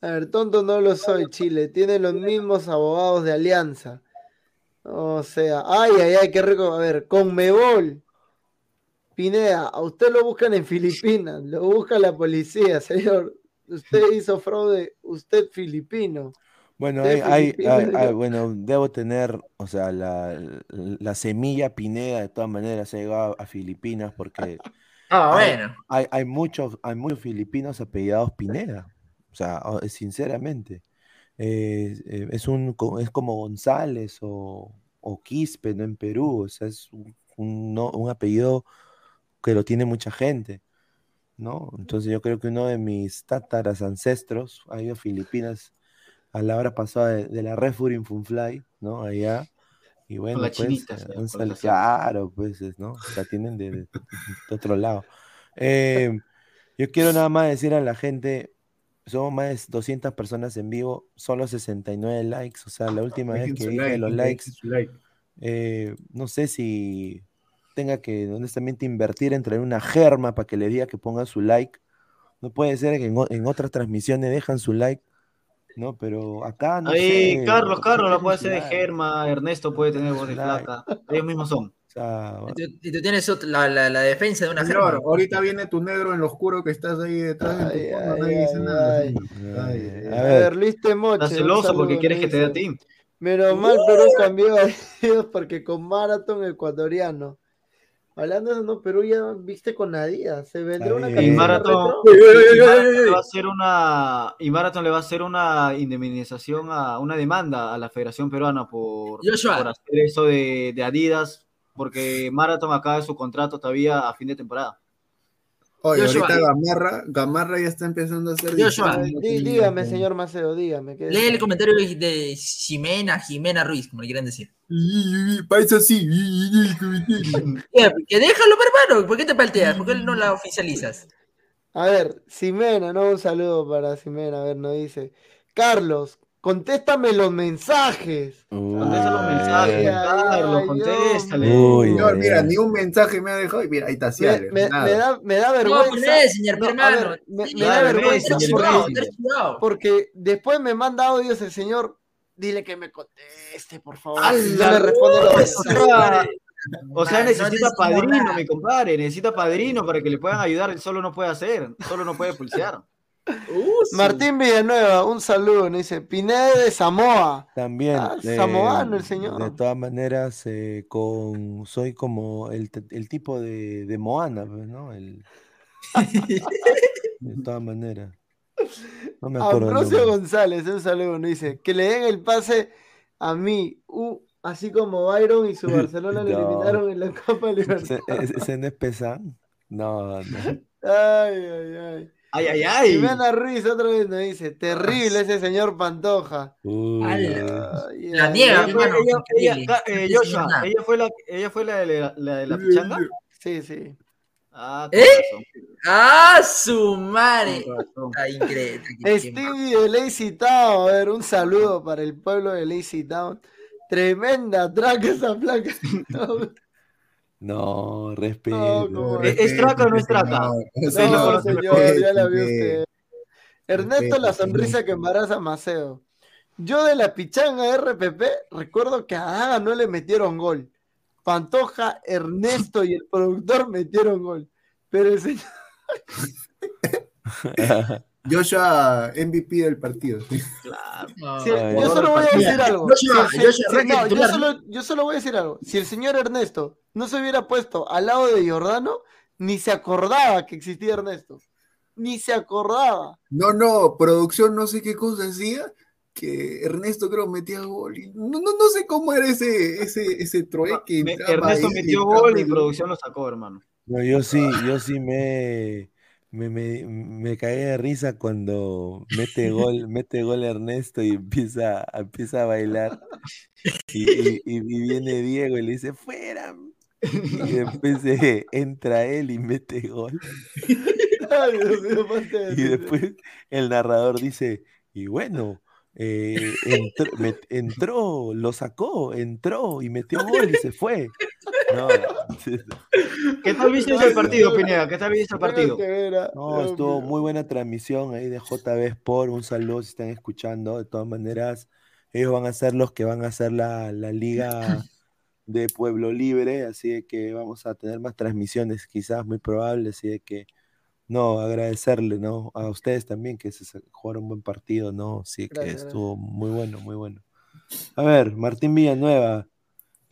A ver, tonto no lo soy, Chile. Tiene los mismos abogados de Alianza. O sea, ay, ay, ay, qué rico. A ver, Conmebol. Pineda, a usted lo buscan en Filipinas, lo busca la policía, señor. Usted hizo fraude, usted filipino. Bueno, de hay, hay- bueno, debo tener, o sea, la, la semilla Pineda de todas maneras ha llegado a Filipinas porque Ah, bueno. hay, hay muchos, hay muchos filipinos apellidados Pineda, o sea, o- sinceramente, Eh, eh, es un, co- es como González o, o Quispe, ¿no? En Perú, o sea, es un, un no- un apellido que lo tiene mucha gente, ¿no? Entonces yo creo que uno de mis tátaras ancestros ha ido a Filipinas a la hora pasada de, de la Refurin Funfly, ¿no? Allá. Y bueno, pues, chinita, eh, han por sal- eso. claro, pues, es, ¿no? La tienen de, de- de otro lado. Eh, yo quiero nada más decir a la gente, somos más de 200 personas en vivo, solo 69 likes, o sea, la última vez que dije like, los likes, like. eh, no sé si tenga que honestamente invertir en traer una germa para que le diga que pongan su like. No puede ser que en, en otras transmisiones dejan su like, ¿no? Pero acá no Ahí, sé. Carlos, Carlos la puede hacer de Germa, Ernesto puede tener voz de flaca. Ellos mismos son. o sea, Y tú, y tú tienes la, la- la defensa de una Señor, germa. ahorita viene tu negro en lo oscuro que estás ahí detrás Ay, fondo, ay, dice nada. Ay, ay, A A ver. ver, Luis Temoche. Está un celoso porque quieres que te dé a ti. Menos mal Perú cambió a Dios porque con Marathon ecuatoriano. Hablando de eso, no, Perú ya viste con Adidas. Se vendrá una. Y Marathon, y Marathon le va a hacer una y Marathon le va a hacer una indemnización a una demanda a la Federación Peruana por, por hacer eso de, de Adidas porque Marathon acaba su contrato todavía a fin de temporada. Oye, Joshua. ahorita Gamarra, Gamarra ya está empezando a hacer. Joshua. dígame, señor Maceo, dígame. ¿qué Lee el comentario de- Ximena, Jimena Ruiz, como le quieran decir. Comentario. [LAUGHS] Ya, Que déjalo, hermano. ¿Por qué te palteas? ¿Por qué no la oficializas? A ver, Ximena, no, un saludo para Ximena. A ver, nos dice. Carlos, contéstame los mensajes. Contesta los Uy, mensajes, Carlos, contéstale. Uy, Señor, mira, ni un mensaje me ha dejado y mira, ahí está, sí, Me, me- nada. me da, me da No, vergüenza. pues, señor, No, a hermano. ver, me, Sí, me da vergüenza Messi, porque, después me manda audios el señor. Dile que me conteste, por favor. ¡A Y la no me responde los O mensajes. sea, o sea, No necesita padrino, nada. mi compadre. Necesita padrino para que le puedan ayudar. Él solo no puede hacer. Solo no puede pulsear. Uh, sí. Martín Villanueva, un saludo. Nos dice Pineda de Samoa. También. Ah, eh, samoano el señor. De todas maneras, eh, con soy como el, tipo de, de Moana, pues, ¿no? El, [LAUGHS] de todas maneras. No me acuerdo. Ambrosio. González, un saludo. Nos dice que le den el pase a mí. Uh, así como Byron y su [LAUGHS] Barcelona le No. eliminaron en la Copa ¿Ese, Libertadores. ese- ese no es Pesan? No, no. [LAUGHS] Ay, ay, ay. Ay, ay, ay. Jimena Ruiz otra vez nos dice, terrible ese señor Pantoja. Uy, Ala. Ay, La niega, Ella ella- ella- eh, Joshua, ella fue la, ella fue la de la, la de la pichanga. Sí, sí. Ah, ¿Eh? razón, ¡Ah, su madre! Está increíble. Stevie de Lazy Town, a ver, un saludo para el pueblo de Lazy Town. Tremenda traca esa placa. [LAUGHS] no, respeto. No, como- ¿Es- es traca o no es traca? No, Sí, lo No, conoce señor, ya la vio usted. Ernesto, la sonrisa que embaraza a Maceo. Yo de la pichanga RPP recuerdo que a Daga no le metieron gol. Pantoja, Ernesto y el productor metieron gol. Pero el señor. Joshua, MVP del partido. [LAUGHS] Claro. Ay, yo solo voy a decir algo. Joshua, Joshua, no, yo, solo, yo solo voy a decir algo. Si el señor Ernesto no se hubiera puesto al lado de Giordano, ni se acordaba que existía Ernesto. Ni se acordaba. No, no, producción no sé qué cosa hacía, que Ernesto creo metía gol. y no, no, no sé cómo era ese, ese, ese trueque. Me- entraba Ernesto ahí, metió gol y producción lo sacó, hermano. No, yo sí, yo sí me, me, me, me caí de risa cuando mete gol, mete gol Ernesto y empieza, empieza a bailar. Y, y- y- y viene Diego y le dice, fuera. Y [LAUGHS] después eh, entra él y mete gol. [LAUGHS] Y después el narrador dice, y bueno, eh, entró, entró, lo sacó, entró y metió gol y se fue. No, ¿Qué tal viste el partido, Pineda? ¿Qué tal viste el partido? No, estuvo muy buena transmisión ahí de JB Sport. Un saludo si están escuchando. De todas maneras, ellos van a ser los que van a hacer la, la liga de Pueblo Libre, así de que vamos a tener más transmisiones, quizás muy probable, así de que no, agradecerle, ¿no? A ustedes también que se jugaron un buen partido, ¿no? Sí, que Gracias, estuvo muy bueno, muy bueno. A ver, Martín Villanueva,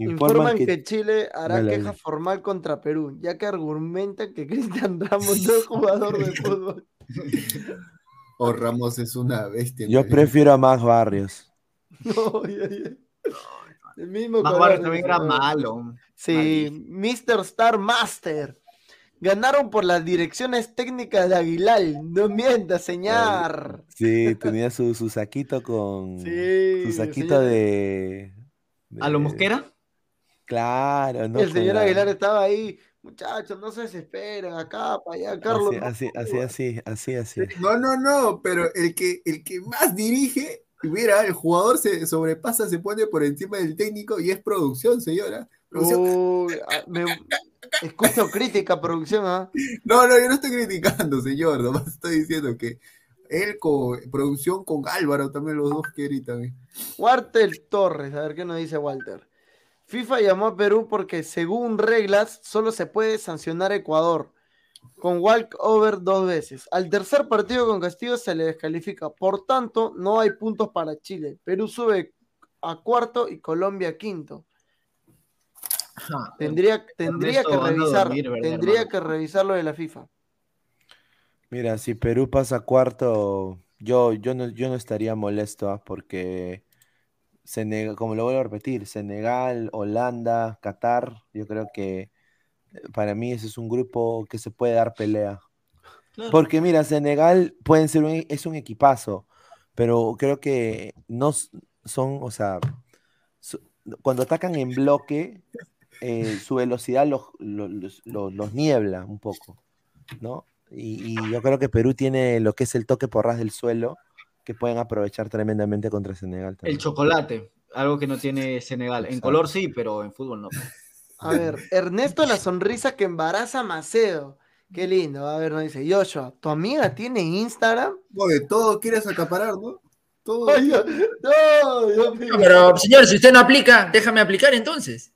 informan Informan que, que, Chile hará Dale, queja dale. formal contra Perú, ya que argumentan que [LAUGHS] Cristian Ramos no es [LAUGHS] jugador de fútbol. O Ramos es una bestia. yo prefiero a Max Barrios. [LAUGHS] No, ya, ya. El mismo Más color, Barrio también era malo. Sí, Mr. Star Master. Ganaron por las direcciones técnicas de Aguilar. No mienta, señor. Sí, tenía su, su saquito con Sí, su saquito señor. de, ¿A lo de- Mosquera? Claro, ¿no? el señor la- Aguilar estaba ahí. Muchachos, no se desesperen. Acá, para allá, Carlos. Así, no así, joda". así, así, así. No, no, no, pero el que, el que más dirige, mira, el jugador se sobrepasa, se pone por encima del técnico y es producción, señora. Producción. Uy, ah, me- Escucho crítica, producción, ¿ah? No, no, yo no estoy criticando, señor, nomás estoy diciendo que él con producción con Álvaro también los dos que gritan. ¿eh? Walter Torres, a ver qué nos dice Walter. FIFA llamó a Perú porque según reglas solo se puede sancionar a Ecuador con walkover dos veces. Al tercer partido con Castillo se le descalifica. Por tanto, no hay puntos para Chile. Perú sube a cuarto y Colombia a quinto. Ajá. Tendría, tendría que revisar, dormir, ¿verdad, tendría hermano? que revisar lo de la FIFA. Mira, si Perú pasa cuarto, yo, yo no, yo no estaría molesto, ¿ah? porque Senegal, como lo vuelvo a repetir, Senegal, Holanda, Qatar, yo creo que eh, para mí ese es un grupo que se puede dar pelea. Claro. Porque mira, Senegal pueden ser un, es un equipazo, pero creo que no son, o sea, cuando atacan en bloque, eh, su velocidad los, los, los- los- los niebla un poco, ¿no? Y, y yo creo que Perú tiene lo que es el toque por ras del suelo, que pueden aprovechar tremendamente contra Senegal El también. chocolate, algo que no tiene Senegal. En color sí, pero en fútbol no. A ver, Ernesto la sonrisa que embaraza a Macedo. Qué lindo. A ver, nos dice Joshua, ¿tu amiga tiene Instagram? Oye, todo quieres acaparar, ¿no? Todo. Ay, no, Dios mío. Pero, señor, si usted no aplica, déjame aplicar entonces.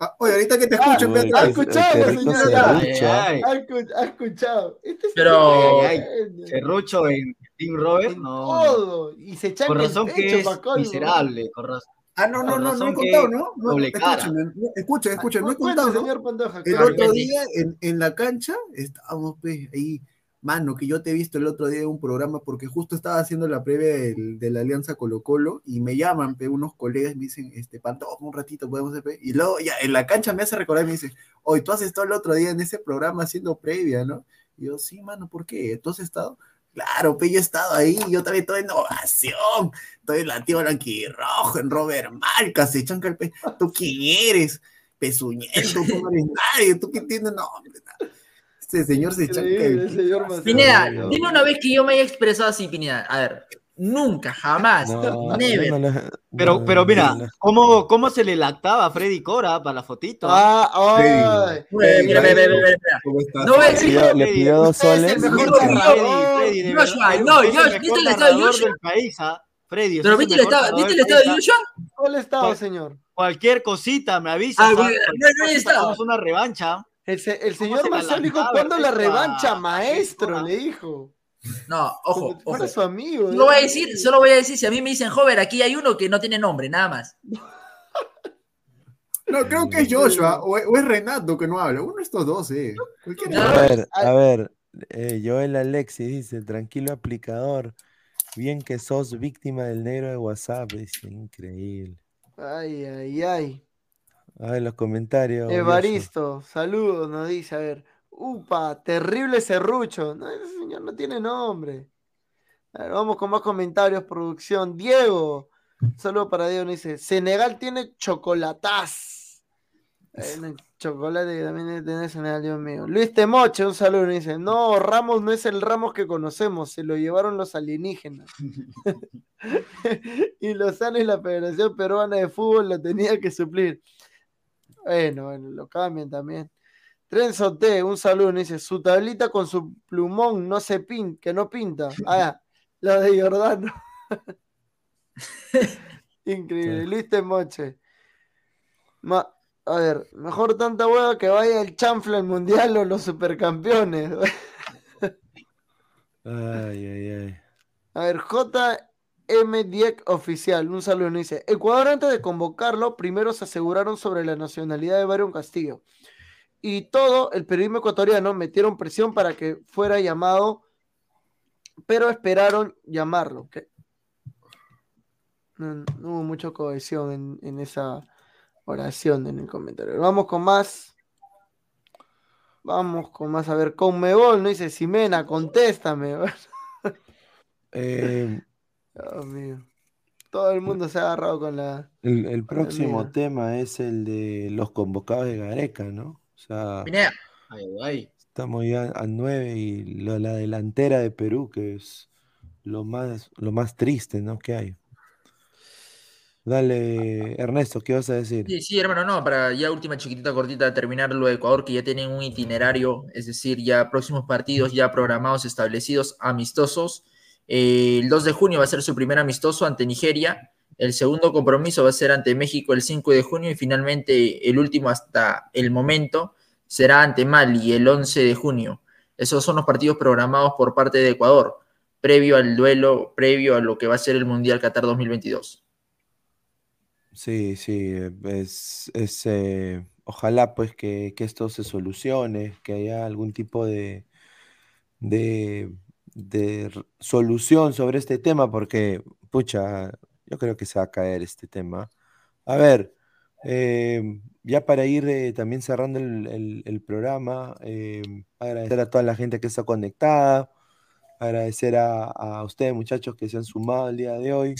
Ah, oye, ahorita que te Ah, escucho, Pedro, ¿ha escuchado, señora? ¿ah? ¿Ha escu- ha escuchado? Este es Pero- Ay, Serrucho en Team Robert, en no. todo. Y se echan Por el razón pecho que es miserable. Con razón. Ah, no, no, no, no he contado, ¿no? no doble cara. escúchame, no, escucha, escucha, no he contado, ¿no? señor Pantoja. El claro. otro día en, en la cancha estábamos pues, ahí, mano, que yo te he visto el otro día en un programa porque justo estaba haciendo la previa del- de la Alianza Colo Colo y me llaman pe, unos colegas y me dicen, este, Pantoja, un ratito podemos hacer, pe?". y luego ya en la cancha me hace recordar y me dice, hoy tú has estado el otro día en ese programa haciendo previa, ¿no? Y yo, sí, mano, ¿por qué? ¿Tú has estado? Claro, pe, yo he estado ahí, yo también estoy en innovación, estoy en la tío blanquirrojo, en Robert Marcas, se chanca el pe, ¿tú quién eres? Pezuñento, tú [LAUGHS] no eres nadie, tú qué tienes, no, hombre, nada. Este señor se chanca el señor. Pineda, no. dime una vez que yo me haya expresado así, Pineda. A ver, nunca, jamás, No, never. yo no lo- Pero, no, pero mira, ¿cómo, ¿cómo se le lactaba a Freddy Cora para la fotito? Ah, ay. Mira, mira, mira, mira, mira. ¿Cómo estás? No voy a le decir pidió, le pidió dos Usted es el soles. mejor. Freddy, Joshua, no, es el Josh, mejor ¿viste el estado de Joshua? país, ¿ah? Freddy, ¿Pero viste el estado, narrador ¿viste el del estado de ¿ah? Joshua? ¿Cuál estado, señor? Cualquier cosita me avisa. Ah, una revancha. El, se- el ¿Cómo señor se la Marcelo dijo, lanzaba, ¿cuándo la revancha, a maestro? Le dijo. No, ojo, ojo. su amigo. Solo voy a ¿eh? decir, solo voy a decir, si a mí me dicen Hover, aquí hay uno que no tiene nombre, nada más. [LAUGHS] No, creo que es Joshua o, o es Renato que no habla. Uno de estos dos, eh. No. A ver, a ver, eh, Joel Alexis dice, tranquilo aplicador, bien que sos víctima del negro de WhatsApp, dice, increíble. Ay, ay, ay. A ver los comentarios. Evaristo, saludos, nos dice, a ver. Upa, terrible serrucho. No, ese señor no tiene nombre. A ver, vamos con más comentarios, producción. Diego, saludo para Diego, dice, Senegal tiene chocolataz. Bueno, el chocolate que también tener Senegal, Dios mío. Luis Temoche, un saludo, dice, no, Ramos no es el Ramos que conocemos, se lo llevaron los alienígenas. [LAUGHS] y Lozano y la Federación Peruana de Fútbol lo tenía que suplir. Bueno, bueno, lo cambian también. Trenzo T, un saludo, dice, su tablita con su plumón no se pinta, que no pinta. [LAUGHS] Ah, lo de Jordano. [LAUGHS] Increíble, Luis Temoche. Ma- a ver, mejor tanta hueá que vaya el chanfle al mundial o los supercampeones. [LAUGHS] Ay, ay, ay. A ver, JM Dieck oficial, un saludo, dice, Ecuador antes de convocarlo, primero se aseguraron sobre la nacionalidad de Byron Castillo. Y todo el periodismo ecuatoriano metieron presión para que fuera llamado, pero esperaron llamarlo. No, no hubo mucha cohesión en, en esa oración en el comentario. Vamos con más. Vamos con más. A ver, Conmebol, no dice Simena, contéstame. [LAUGHS] Eh, Dios mío. Todo el mundo se ha agarrado con la. el, el próximo tema es el de los convocados de Gareca, ¿no? O sea, Pineda, Ay, ay. estamos ya a nueve y lo- la delantera de Perú, que es lo más, lo más triste, ¿no? que hay. Dale, Ernesto, ¿qué vas a decir? Sí, sí, hermano, no, para ya última chiquitita cortita terminar lo de Ecuador, que ya tienen un itinerario, es decir, ya próximos partidos ya programados, establecidos, amistosos. Eh, el 2 de junio va a ser su primer amistoso ante Nigeria. El segundo compromiso va a ser ante México el 5 de junio y finalmente el último hasta el momento será ante Mali el 11 de junio. Esos son los partidos programados por parte de Ecuador, previo al duelo, previo a lo que va a ser el Mundial Qatar 2022. Sí, sí, es, es, eh, ojalá pues que, que esto se solucione, que haya algún tipo de, de, de solución sobre este tema, porque, pucha, yo creo que se va a caer este tema. A ver, eh, ya para ir eh, también cerrando el, programa, eh, agradecer a toda la gente que está conectada, agradecer a, a ustedes muchachos que se han sumado el día de hoy.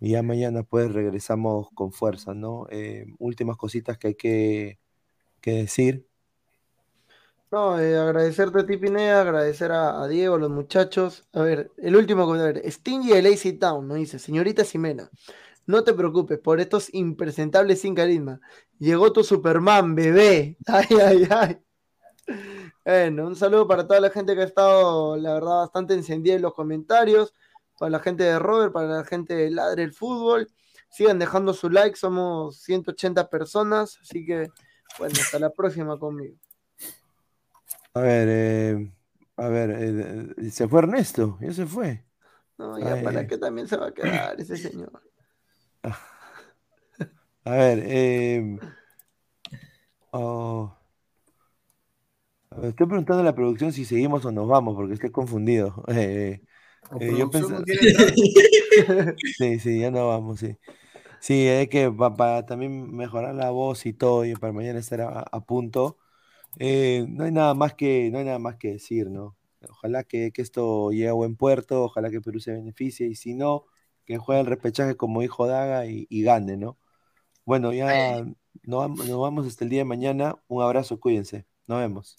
Y ya mañana pues regresamos con fuerza, ¿no? Eh, últimas cositas que hay que, que decir. No, eh, agradecerte a ti, Pineda, agradecer a, Diego, a los muchachos. A ver, el último comentario. Stingy de Lazy Town nos dice, señorita Ximena, no te preocupes por estos impresentables sin carisma. Llegó tu Superman, bebé. [LAUGHS] Ay, ay, ay. Bueno, un saludo para toda la gente que ha estado, la verdad, bastante encendida en los comentarios. Para la gente de Robert, para la gente de Ladre el Fútbol. Sigan dejando su like, somos 180 personas. Así que, bueno, hasta la próxima conmigo. A ver, eh, a ver, eh, se fue Ernesto, ya se fue. No, ya Ay, para qué también se va a quedar ese señor. [LAUGHS] A ver, eh, oh. A ver, estoy preguntando a la producción si seguimos o nos vamos, porque estoy confundido. [LAUGHS] Eh, ¿O eh, yo entrar? [LAUGHS] Sí, sí, ya no vamos, sí. Sí, es que pa- para también mejorar la voz y todo, y para mañana estar a, a punto, eh, no hay nada más que, no hay nada más que decir, ¿no? Ojalá que, que esto llegue a buen puerto, ojalá que Perú se beneficie, y si no, que juegue el repechaje como dijo Daga y, y gane, ¿no? Bueno, ya nos vamos hasta el día de mañana. Un abrazo, cuídense. Nos vemos.